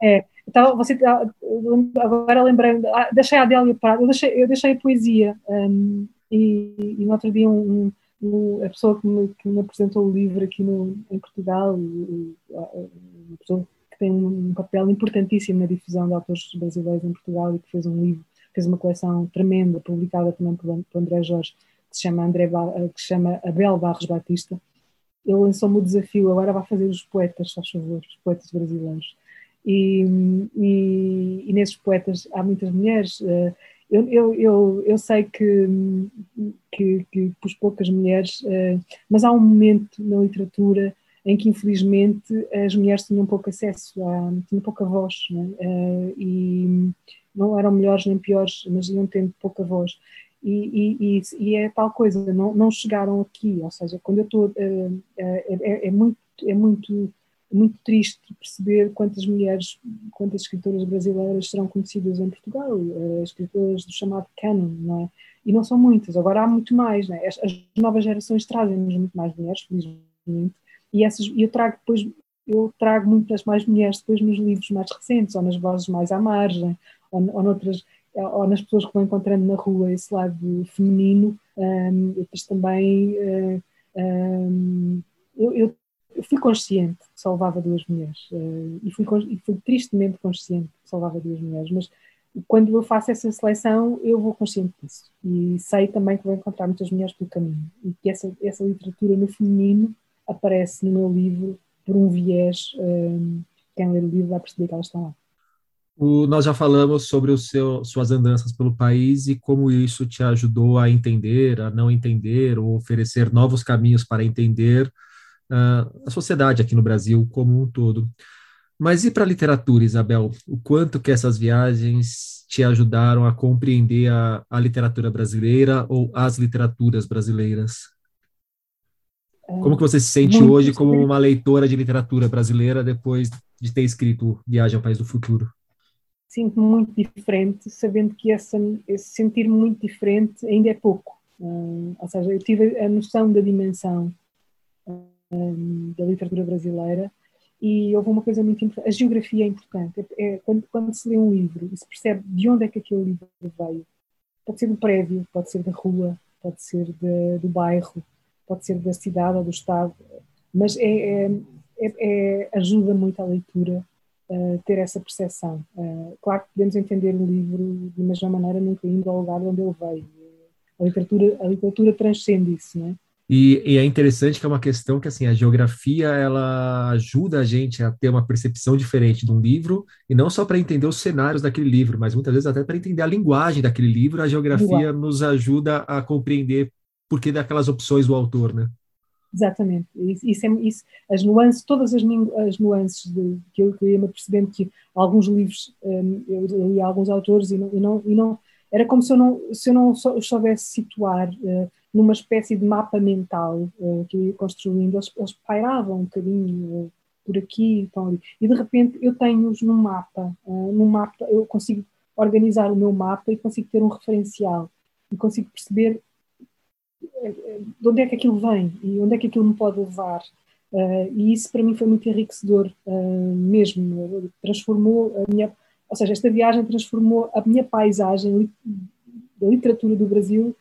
É, então você tá, agora lembrei, ah, deixei a Adélia parada, eu deixei, eu deixei a poesia um, e, e no outro dia um, um, a pessoa que me, que me, apresentou o livro aqui no, em Portugal, uma pessoa que tem um papel importantíssimo na difusão de autores brasileiros em Portugal e que fez um livro fez uma coleção tremenda, publicada também por, por André Jorge, que se chama, André que se chama Abel Barros Batista. Ele lançou-me o desafio, agora vai fazer os poetas, faz favor, os poetas brasileiros. E, e, e nesses poetas há muitas mulheres. Eh, eu, eu, eu, eu sei que, que, que pus poucas mulheres, eh, mas há um momento na literatura em que infelizmente as mulheres tinham pouco acesso, a, tinham pouca voz, é? e não eram melhores nem piores, mas iam tendo pouca voz. E, e, e, é tal coisa, não, não chegaram aqui, ou seja, quando eu estou, uh, é, é, é, muito, é muito, muito triste perceber quantas mulheres, quantas escritoras brasileiras serão conhecidas em Portugal, uh, escritoras do chamado canon, não é? E não são muitas, agora há muito mais, é? as, as novas gerações trazem-nos muito mais mulheres, felizmente, e essas, eu trago depois, eu trago muitas mais mulheres depois nos livros mais recentes, ou nas vozes mais à margem, ou, ou, noutras, ou nas pessoas que vou encontrando na rua, esse lado feminino, um, depois também uh, um, eu, eu, fui consciente que só levava duas mulheres uh, e, fui, e fui tristemente consciente que só levava duas mulheres, mas quando eu faço essa seleção, eu vou consciente disso. E sei também que vou encontrar muitas mulheres pelo caminho. E que essa, essa literatura no feminino aparece no meu livro por um viés. Um, quem ler o livro vai perceber que elas estão lá. O, nós já falamos sobre o seu, suas andanças pelo país e como isso te ajudou a entender, a não entender, ou oferecer novos caminhos para entender uh, a sociedade aqui no Brasil como um todo. Mas e para a literatura, Isabel? O quanto que essas viagens te ajudaram a compreender a, a literatura brasileira ou as literaturas brasileiras? Como que você se sente Muito hoje como uma leitora de literatura brasileira depois de ter escrito Viagem ao País do Futuro? Sinto-me muito diferente, sabendo que essa, esse sentir-me muito diferente ainda é pouco. Um, ou seja, eu tive a noção da dimensão um, da literatura brasileira e houve uma coisa muito importante. A geografia é importante. É, é, quando, quando, se lê um livro e se percebe de onde é que aquele livro veio, pode ser do prédio, pode ser da rua, pode ser de, do bairro, pode ser da cidade ou do estado, mas é, é, é, é ajuda muito a leitura ter essa percepção. Uh, claro que podemos entender o livro de mesma maneira, nunca indo ao lugar onde ele veio. A literatura, a literatura transcende isso, não é? E, e, é interessante que é uma questão que assim a geografia ela ajuda a gente a ter uma percepção diferente de um livro e não só para entender os cenários daquele livro, mas muitas vezes até para entender a linguagem daquele livro. A geografia nos ajuda a compreender por que daquelas opções do autor, né? Exatamente. Isso, é, isso, as nuances, todas as, as nuances de, que eu, ia me percebendo que alguns livros, um, eu li alguns autores e não, e não, e não, era como se eu não, se eu não soubesse situar uh, numa espécie de mapa mental uh, que eu ia construindo, eles, eles pairavam um bocadinho uh, por aqui então ali. E de repente eu tenho-os num mapa, num mapa, eu consigo organizar o meu mapa e consigo ter um referencial e consigo perceber de onde é que aquilo vem e onde é que aquilo me pode levar. Uh, e isso para mim foi muito enriquecedor uh, mesmo. Transformou a minha. Ou seja, esta viagem transformou a minha paisagem da literatura do Brasil,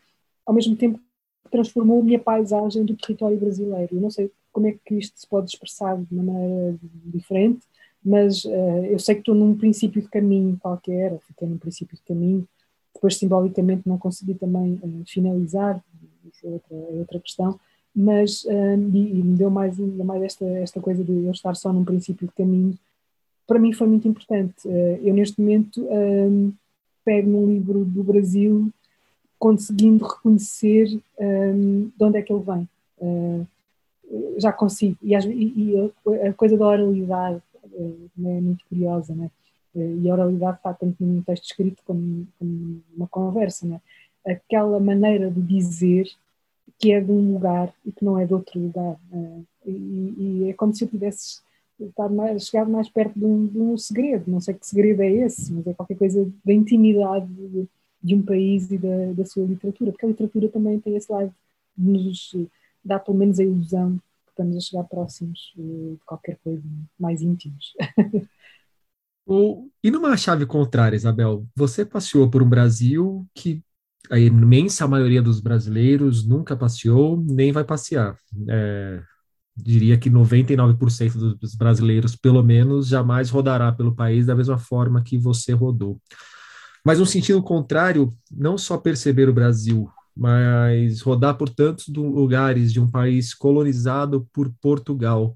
ao mesmo tempo que transformou a minha paisagem do território brasileiro. Eu não sei como é que isto se pode expressar de maneira diferente, mas uh, eu sei que estou num princípio de caminho qualquer, fiquei num princípio de caminho, depois simbolicamente não consegui também finalizar, é outra, é outra questão, mas uh, e, me deu mais, mais esta, esta coisa de eu estar só num princípio de caminho, para mim foi muito importante. eu neste momento pego num livro do Brasil conseguindo reconhecer de onde é que ele vem. já consigo. E, e, a coisa da oralidade é muito curiosa, né? E a oralidade está tanto num texto escrito como, como uma conversa, né? Aquela maneira de dizer que é de um lugar e que não é de outro lugar. Né? E, e, é como se eu tivesse estar mais, chegado mais perto de um, de um, segredo. Não sei que segredo é esse, mas é qualquer coisa da intimidade de, de um país e da, da, sua literatura, porque a literatura também tem esse lado de nos dá pelo menos a ilusão estamos a chegar próximos eh, de qualquer coisa, mais íntimos. e numa chave contrária, Isabel, você passeou por um Brasil que a imensa maioria dos brasileiros nunca passeou, nem vai passear. É, diria que 99% dos brasileiros, pelo menos, jamais rodará pelo país da mesma forma que você rodou. Mas no sentido contrário, não só perceber o Brasil mas rodar por tantos lugares de um país colonizado por Portugal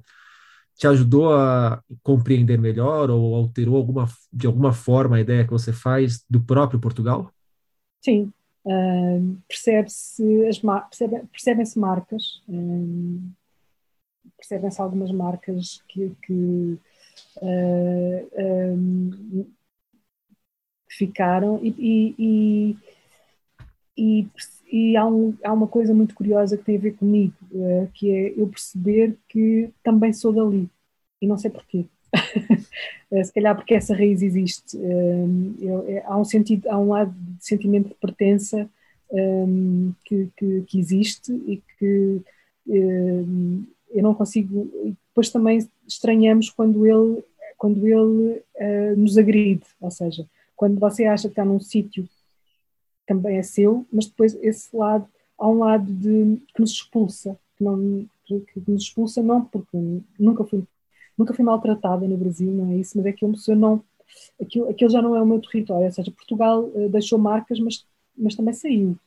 te ajudou a compreender melhor ou alterou alguma, de alguma forma a ideia que você faz do próprio Portugal? Sim, uh, percebe-se as percebe, percebem-se marcas, uh, percebem-se algumas marcas que, que uh, ficaram e, e, e, e e há, um, há, uma coisa muito curiosa que tem a ver comigo, uh, que é eu perceber que também sou dali e não sei porquê. Uh, se calhar porque essa raiz existe. Uh, eu, é, há um sentido, há um lado de sentimento de pertença um, que, que, que, existe e que eu não consigo. Depois também estranhamos quando ele, quando ele nos agride, ou seja, quando você acha que está num sítio também é seu, mas depois esse lado, há um lado de, que nos expulsa, que, não, que nos expulsa não porque nunca fui, nunca fui maltratada no Brasil, não é isso, mas é que eu não, aquilo, aquilo já não é o meu território, ou seja, Portugal uh, deixou marcas, mas, mas também saiu.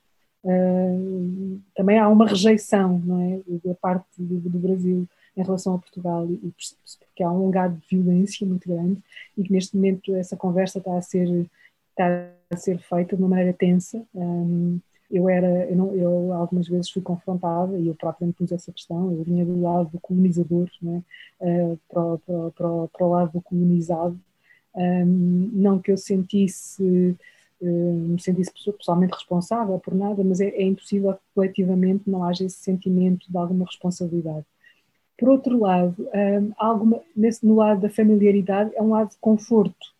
Uh, também há uma rejeição, não é, da parte do, do Brasil em relação a Portugal e porque há um legado de violência muito grande e que neste momento essa conversa está a ser está a ser feita de uma maneira tensa. Um, eu era, eu, não, eu, algumas vezes fui confrontada e eu própria me pus essa questão. Eu vinha do lado do colonizador, né, uh, para, para, para, para, o lado do colonizado. Um, não que eu sentisse, uh, me sentisse pessoalmente responsável por nada, mas é, é impossível que coletivamente não haja esse sentimento de alguma responsabilidade. Por outro lado, um, alguma, nesse, no lado da familiaridade, é um lado de conforto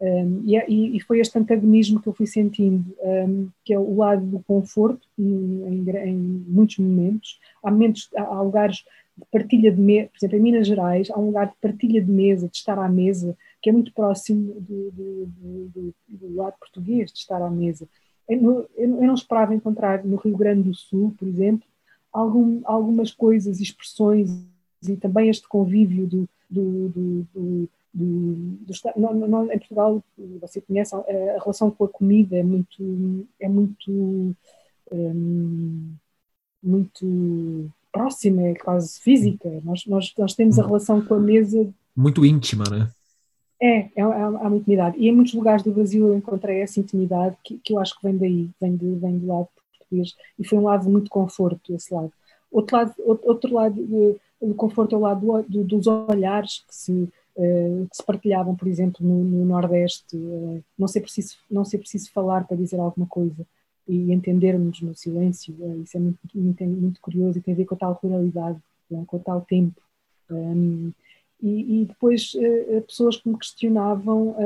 um, é, e, e, foi este antagonismo que eu fui sentindo, um, que é o lado do conforto, em, em, em muitos momentos. Há, momentos. há, lugares de partilha de mesa, por exemplo, em Minas Gerais, há um lugar de partilha de mesa, de estar à mesa, que é muito próximo do, do, do, do lado português, de estar à mesa. Eu, eu, eu, não esperava encontrar no Rio Grande do Sul, por exemplo, algum, algumas coisas, expressões e também este convívio do, do do, do não, não, em Portugal você conhece a, relação com a comida é muito é muito um, muito próxima é quase física. Nós, nós nós temos a relação com a mesa muito íntima né? É, é, é há uma intimidade. E em muitos lugares do Brasil eu encontrei essa intimidade que, que eu acho que vem daí vem, de, vem do lado português. E foi um lado de muito conforto esse lado. Outro lado outro, lado do conforto é o lado do, dos olhares que se eh, que se partilhavam, por exemplo, no, no Nordeste, uh, não, ser preciso, não ser preciso falar para dizer alguma coisa e entendermos no silêncio, uh, isso é muito, muito, muito, curioso e tem a ver com a tal ruralidade, com o tal tempo. E, e, depois pessoas que me questionavam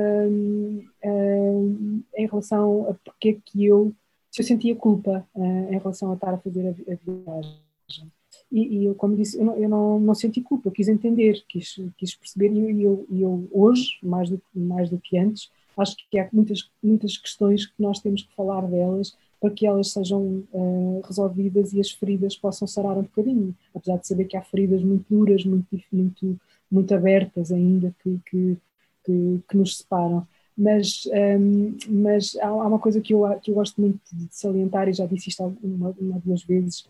em relação a porque é que eu, se eu sentia culpa em relação a estar a fazer a viagem. E, e eu, como disse, eu, não, eu não, não, senti culpa, eu quis entender, quis, quis perceber, e eu, eu, hoje, mais do, mais do que antes, acho que há muitas, muitas questões que nós temos que falar delas para que elas sejam uh, resolvidas e as feridas possam sarar um bocadinho, apesar de saber que há feridas muito duras, muito, muito muito abertas ainda que, que, que, que nos separam. Mas, um, mas há, há, uma coisa que eu, que eu gosto muito de salientar, e já disse isto uma, uma duas vezes,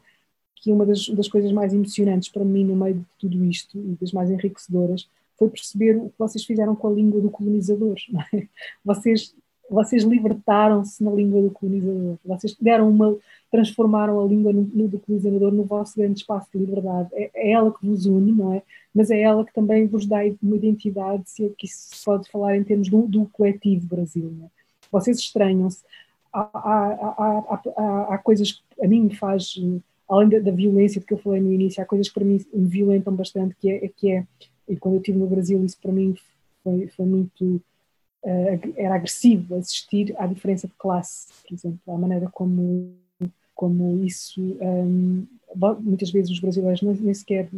que uma das, das coisas mais emocionantes para mim no meio de tudo isto e das mais enriquecedoras foi perceber o que vocês fizeram com a língua do colonizador. É? Vocês, vocês libertaram-se na língua do colonizador. Vocês deram uma, transformaram a língua no, no, do colonizador no vosso grande espaço de liberdade. É, é, ela que vos une, não é? Mas é ela que também vos dá uma identidade, se é que se pode falar em termos do, do coletivo Brasil. É? Vocês estranham-se. Há, há, há, há, coisas que a mim me faz, além da, da, violência de que eu falei no início, há coisas que para mim me violentam bastante, que é, que é e quando eu estive no Brasil isso para mim foi, foi muito uh, era agressivo assistir à diferença de classe, por exemplo, à maneira como como isso um, muitas vezes os brasileiros nem sequer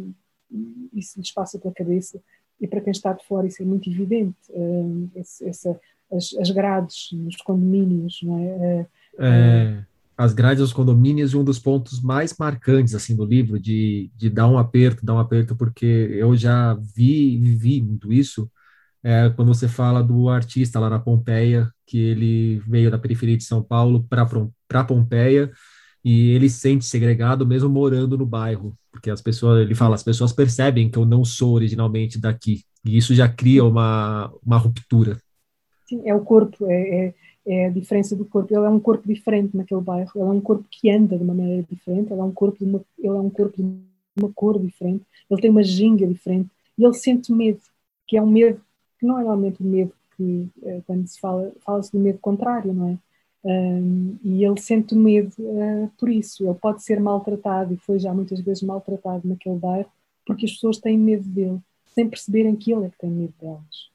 isso lhes passa pela cabeça e para quem está de fora isso é muito evidente um, esse, essa, as, as, grades nos condomínios não é? é as grades dos condomínios e um dos pontos mais marcantes assim do livro de, de dar um aperto, dar um aperto porque eu já vi vivi muito isso é, quando você fala do artista lá na Pompeia que ele veio da periferia de São Paulo para para Pompeia e ele se sente segregado mesmo morando no bairro porque as pessoas ele fala as pessoas percebem que eu não sou originalmente daqui e isso já cria uma uma ruptura. Sim, é o corpo é, é é a diferença do corpo. Ele é um corpo diferente naquele bairro, ele é um corpo que anda de uma maneira diferente, ele é um corpo de uma, ele é um corpo de uma cor diferente, ele tem uma ginga diferente e ele sente medo, que é um medo que não é normalmente o medo que eh, quando se fala, fala-se do medo contrário, não é? Um, e ele sente medo uh, por isso. Ele pode ser maltratado e foi já muitas vezes maltratado naquele bairro porque as pessoas têm medo dele, sem perceberem que ele é que tem medo delas,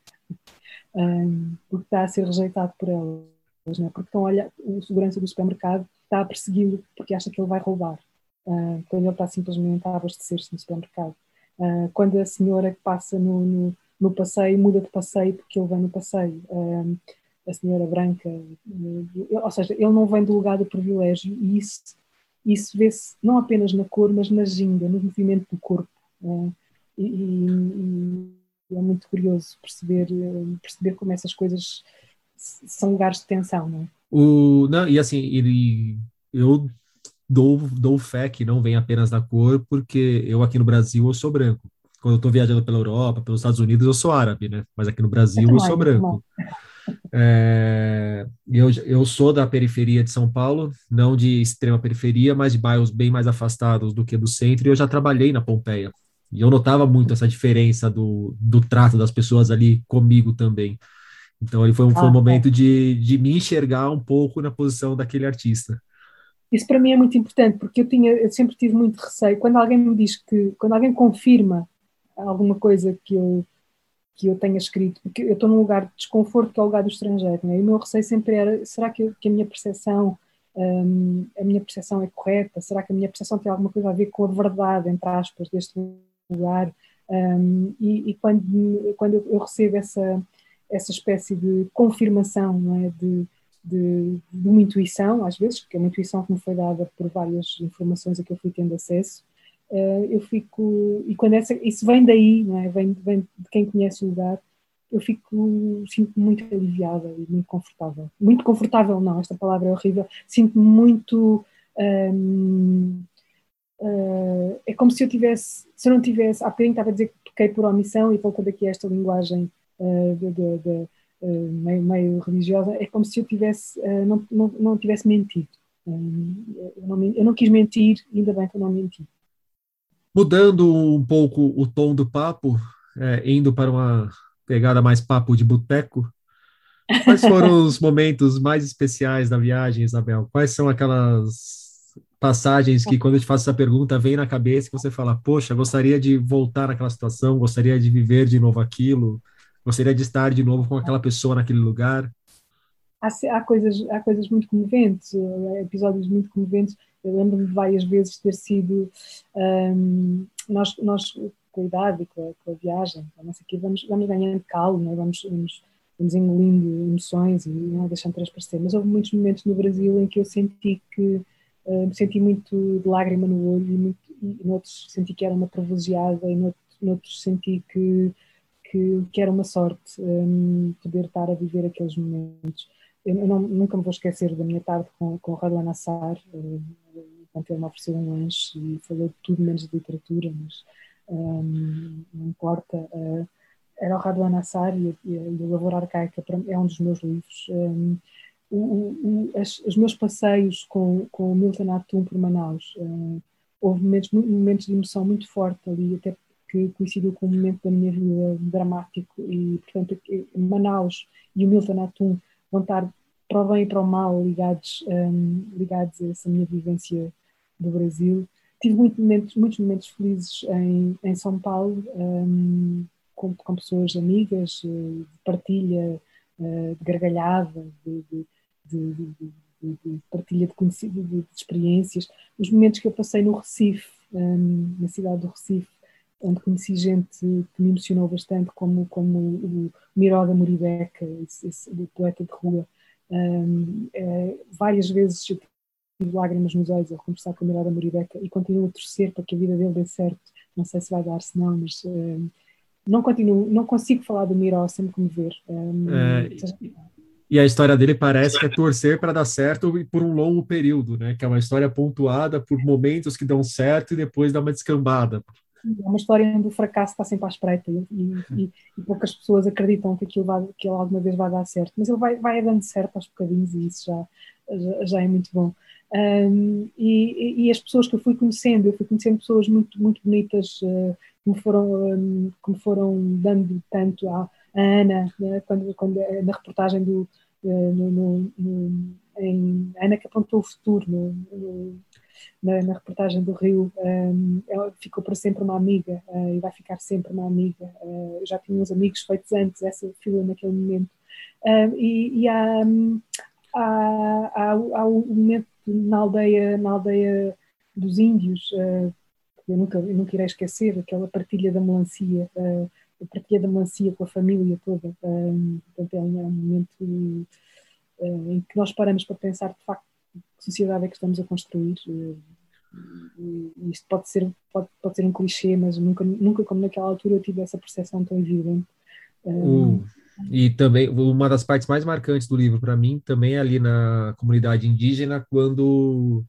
um, porque está a ser rejeitado por elas né? porque estão a olhar, o segurança do supermercado está a persegui-lo porque acha que ele vai roubar, uh, quando ele está simplesmente a abastecer-se no supermercado. Uh, quando a senhora que passa no, no, no, passeio muda de passeio porque ele vem no passeio. Uh, a senhora branca, ou seja, ele não vem do lugar do privilégio e isso, isso vê-se não apenas na cor, mas na ginga, no movimento do corpo. E, e, e, é muito curioso perceber, perceber como essas coisas são lugares de tensão, não é? O, não, e assim, ele, eu dou, dou fé que não vem apenas da cor, porque eu aqui no Brasil eu sou branco. Quando eu estou viajando pela Europa, pelos Estados Unidos, eu sou árabe, né? Mas aqui no Brasil eu, eu sou branco. É, eu, eu sou da periferia de São Paulo, não de extrema periferia, mas de bairros bem mais afastados do que do centro, e eu já trabalhei na Pompeia. E eu notava muito essa diferença do, do trato das pessoas ali comigo também. Então, ele foi um, foi um ah, momento é. de, de me enxergar um pouco na posição daquele artista. Isso para mim é muito importante, porque eu, tinha, eu sempre tive muito receio. Quando alguém me diz que, quando alguém confirma alguma coisa que eu, que eu tenha escrito, porque eu estou num lugar de desconforto que é o lugar do estrangeiro, né? e o meu receio sempre era: será que, que a minha percepção, um, a minha percepção é correta? Será que a minha percepção tem alguma coisa a ver com a verdade, entre aspas, deste lugar? Um, e, e, quando, quando eu, eu recebo essa essa espécie de confirmação não é? de, de, de, uma intuição, às vezes, que é uma intuição que me foi dada por várias informações a que eu fui tendo acesso, uh, eu fico, e quando essa, isso vem daí, não é? vem, vem de quem conhece o lugar, eu fico, sinto-me muito aliviada e muito confortável. Muito confortável, não, esta palavra é horrível, sinto-me muito. Uh, eh, é como se eu tivesse, se eu não tivesse, há bocadinho estava a dizer que toquei por omissão e voltando aqui a esta linguagem uh, de, de, de uh, meio, meio, religiosa, é como se eu tivesse, uh, não, não, não tivesse mentido. Eu não, eu, não, quis mentir, ainda bem que eu não menti. Mudando um pouco o tom do papo, é, indo para uma pegada mais papo de boteco, quais foram os momentos mais especiais da viagem, Isabel? Quais são aquelas passagens que, quando eu te faço essa pergunta, vem na cabeça que você fala, poxa, gostaria de voltar naquela situação, gostaria de viver de novo aquilo? Gostaria de estar de novo com aquela pessoa naquele lugar? Há, há coisas, há coisas muito comoventes, eh, episódios muito comoventes. Eu lembro-me várias vezes ter sido. Um, nós, nós, com a idade e com a, com a viagem, não sei vamos, vamos ganhando calma, né? vamos, vamos, vamos engolindo emoções e não deixando transparecer. Mas houve muitos momentos no Brasil em que eu senti que. Uh, me senti muito de lágrima no olho e, muito, e noutros senti que era uma provoseada e noutros noutros senti que, que, que, era uma sorte um, poder estar a viver aqueles momentos. Eu, não, nunca me vou esquecer da minha tarde com, com o Radwan Assar, uh, quando ele me ofereceu um lanche e falou de tudo menos de literatura, mas um, não importa. Uh, era o Radwan Assar e, e, e o Lavoura Arcaica é um dos meus livros. Um, o, o, as, os meus passeios com, com o Milton Atum por Manaus, uh, houve momentos, momentos de emoção muito forte ali, até que coincidiu com um momento da minha vida dramático e, portanto, Manaus e o Milton Atum vão estar para o bem e para o mal ligados, um, ligados a essa minha vivência do Brasil. Tive muito momentos, muitos momentos felizes em, em São Paulo, um, com, com, pessoas amigas, eh, de partilha, eh, de gargalhada, de, de, de, de partilha de, experiências. Os momentos que eu passei no Recife, um, na cidade do Recife, onde conheci gente que me emocionou bastante, como, como o Miró da Muribeca, esse, esse, o poeta de rua. Um, é, várias vezes tive lágrimas nos olhos ao conversar com o Miró da Muribeca e continuo a torcer para que a vida dele dê certo. Não sei se vai dar, se não, mas um, não continuo, não consigo falar do Miró sem me comover. Um, é, e a história dele parece que é torcer para dar certo por um longo período, né? Que é uma história pontuada por momentos que dão certo e depois dá uma descambada. É uma história onde o fracasso está sempre à espreita e, e, e, poucas pessoas acreditam que aquilo, vai, que alguma vez vai dar certo, mas ele vai, vai dando certo aos bocadinhos e isso já, já, já é muito bom. Um, e, e, as pessoas que eu fui conhecendo, eu fui conhecendo pessoas muito, muito bonitas uh, que, me foram, um, foram dando tanto à, à Ana, né, quando, quando, na reportagem do, uh, no, no, no, em Ana que apontou o futuro no, na, na, reportagem do Rio, um, ela ficou para sempre uma amiga uh, e vai ficar sempre uma amiga. Uh, já tinha uns amigos feitos antes essa fila naquele momento. Uh, e, e há, há, há, há um momento na aldeia, na aldeia dos índios, que eu nunca, eu nunca irei esquecer, aquela partilha da melancia, a partilha da melancia com a família toda. Um, portanto, é um, é um momento uh, em que nós paramos para pensar, de facto, sociedade é que estamos a construir. isto pode ser, pode, pode ser um clichê, mas nunca, nunca como naquela altura eu tive essa percepção tão evidente. Um, e também, uma das partes mais marcantes do livro para mim também é ali na comunidade indígena, quando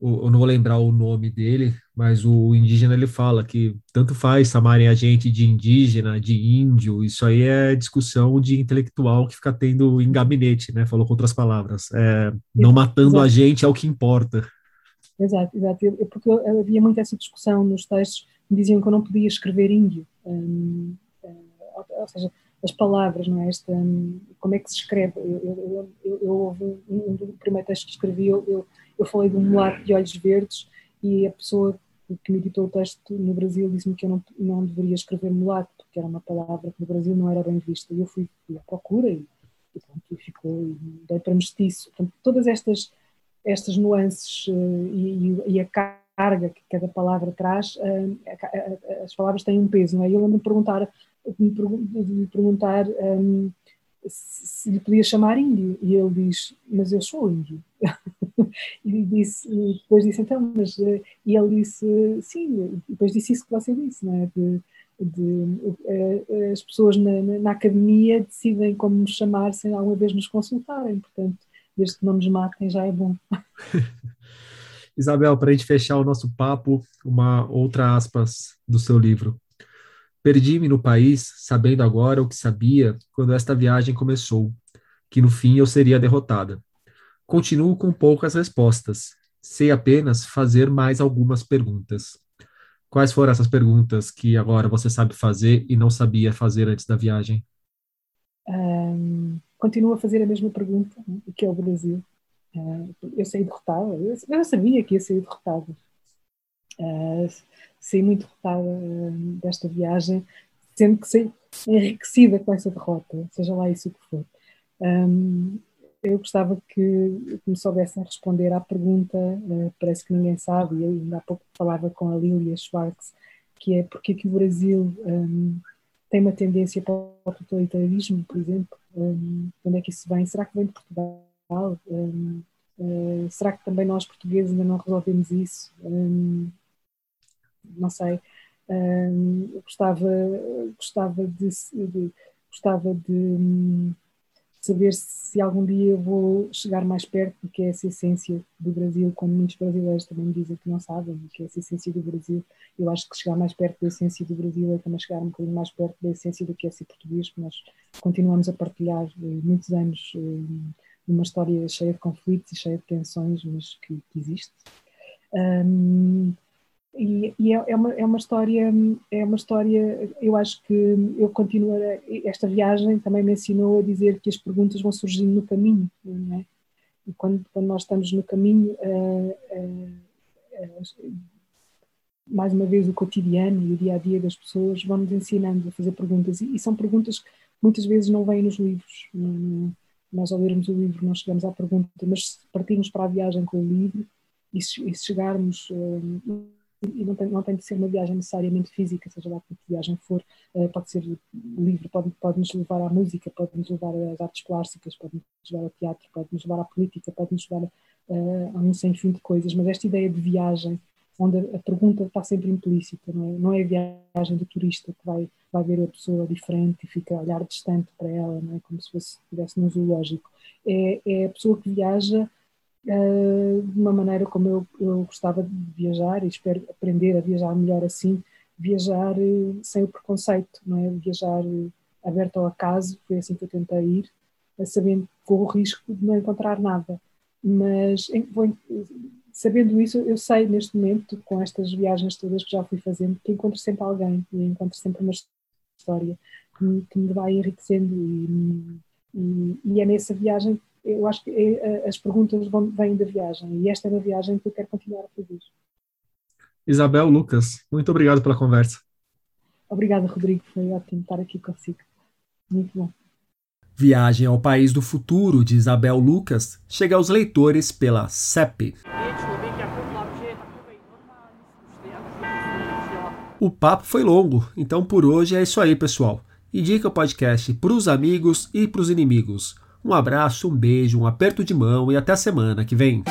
eu não vou lembrar o nome dele, mas o indígena ele fala que tanto faz chamarem a gente de indígena, de índio, isso aí é discussão de intelectual que fica tendo em gabinete, né? Falou com outras palavras. É, não matando exato. a gente é o que importa. Exato, exato. Porque havia muito essa discussão nos textos, me diziam que eu não podia escrever índio. Hum, hum, ou seja, as palavras, não é? Esta, como é que se escreve? Eu, eu, eu, eu um, um, um primeiro texto que escrevi, eu, eu, falei de um mulato de olhos verdes e a pessoa que me editou o texto no Brasil disse-me que eu não, não deveria escrever mulato, porque era uma palavra que no Brasil não era bem vista. E eu fui, à procura e, e, pronto, e ficou, e dei para mestiço. Portanto, todas estas, estas nuances uh, e, e, a carga que cada palavra traz, uh, as palavras têm um peso, não é? E eu lembro de perguntar de me perguntar um, se lhe podia chamar índio. E ele diz, mas eu sou índio. e disse, depois disse, então, mas. Eh, e ele disse, sim, depois disse isso que você disse, não é? De, de, eh, as pessoas na, na, academia decidem como nos chamar sem alguma vez nos consultarem, portanto, desde que não nos matem já é bom. Isabel, para a gente fechar o nosso papo, uma outra aspas do seu livro. Perdi-me no país, sabendo agora o que sabia quando esta viagem começou, que no fim eu seria derrotada. Continuo com poucas respostas. Sei apenas fazer mais algumas perguntas. Quais foram essas perguntas que agora você sabe fazer e não sabia fazer antes da viagem? Um, continuo a fazer a mesma pergunta, o que é o Brasil. Uh, eu saí derrotada, eu, eu sabia que ia sair derrotada. Uh, saí muito derrotada uh, desta viagem, sendo que saí enriquecida com essa derrota, seja lá isso que for. Um, eu gostava que, que me soubessem responder à pergunta, uh, parece que ninguém sabe, e ainda há pouco falava com a Lilia Schwartz, que é porque que o Brasil um, tem uma tendência para o totalitarismo, por exemplo, um, onde é que isso vem? Será que vem de Portugal? Um, uh, será que também nós portugueses ainda não resolvemos isso? Não sei. gostava, gostava de, de gostava de hum, saber se algum dia vou chegar mais perto do que é essa essência do Brasil, quando muitos brasileiros também me dizem que não sabem o que é essa essência do Brasil. Eu acho que chegar mais perto da essência do Brasil é também chegar um bocadinho mais perto da essência do que é ser português, porque nós continuamos a partilhar eh, muitos anos eh, uma história cheia de conflitos e cheia de tensões, mas que, que existe. Um, e, e é, é, uma, é uma história, é uma história, eu acho que eu continuo, esta viagem também me ensinou a dizer que as perguntas vão surgindo no caminho, não é? E quando, quando nós estamos no caminho, uh, uh, uh, mais uma vez o cotidiano e o dia a dia das pessoas vão nos ensinando a fazer perguntas e, e são perguntas que muitas vezes não vêm nos livros. Não, nós, ao lermos o livro, não chegamos à pergunta, mas se partirmos para a viagem com o livro e se, e se chegarmos e não tem, não tem de ser uma viagem necessariamente física, seja lá que viagem for, uh, pode ser livre, pode, pode nos levar à música, pode nos levar às artes plásticas, pode nos levar ao teatro, pode nos levar à política, pode nos levar uh, a um sem fim de coisas, mas esta ideia de viagem, onde a, a pergunta está sempre implícita, não é, não é a viagem do turista que vai, vai ver a pessoa diferente e fica a olhar distante para ela, não é? Como se fosse, estivesse num zoológico, é, é a pessoa que viaja uh, de uma maneira como eu, eu gostava de viajar e espero aprender a viajar melhor assim, viajar uh, sem o preconceito, não é? Viajar uh, aberto ao acaso, foi assim que eu tentei ir, sabendo que corro o risco de não encontrar nada. Mas vou, sabendo isso, eu sei neste momento, com estas viagens todas que já fui fazendo, que encontro sempre alguém e encontro sempre uma história que me, que me vai enriquecendo e, e, e, é nessa viagem eu acho que é, as perguntas vão, vêm da viagem e esta é a viagem que eu quero continuar a fazer. Isabel Lucas, muito obrigado pela conversa. Obrigada, Rodrigo. Foi ótimo estar aqui consigo. Muito bom. Viagem ao País do Futuro, de Isabel Lucas, chega aos leitores pela CEP. O papo foi longo, então por hoje é isso aí, pessoal. Indica o podcast para os amigos e para os inimigos. Um abraço, um beijo, um aperto de mão e até a semana que vem.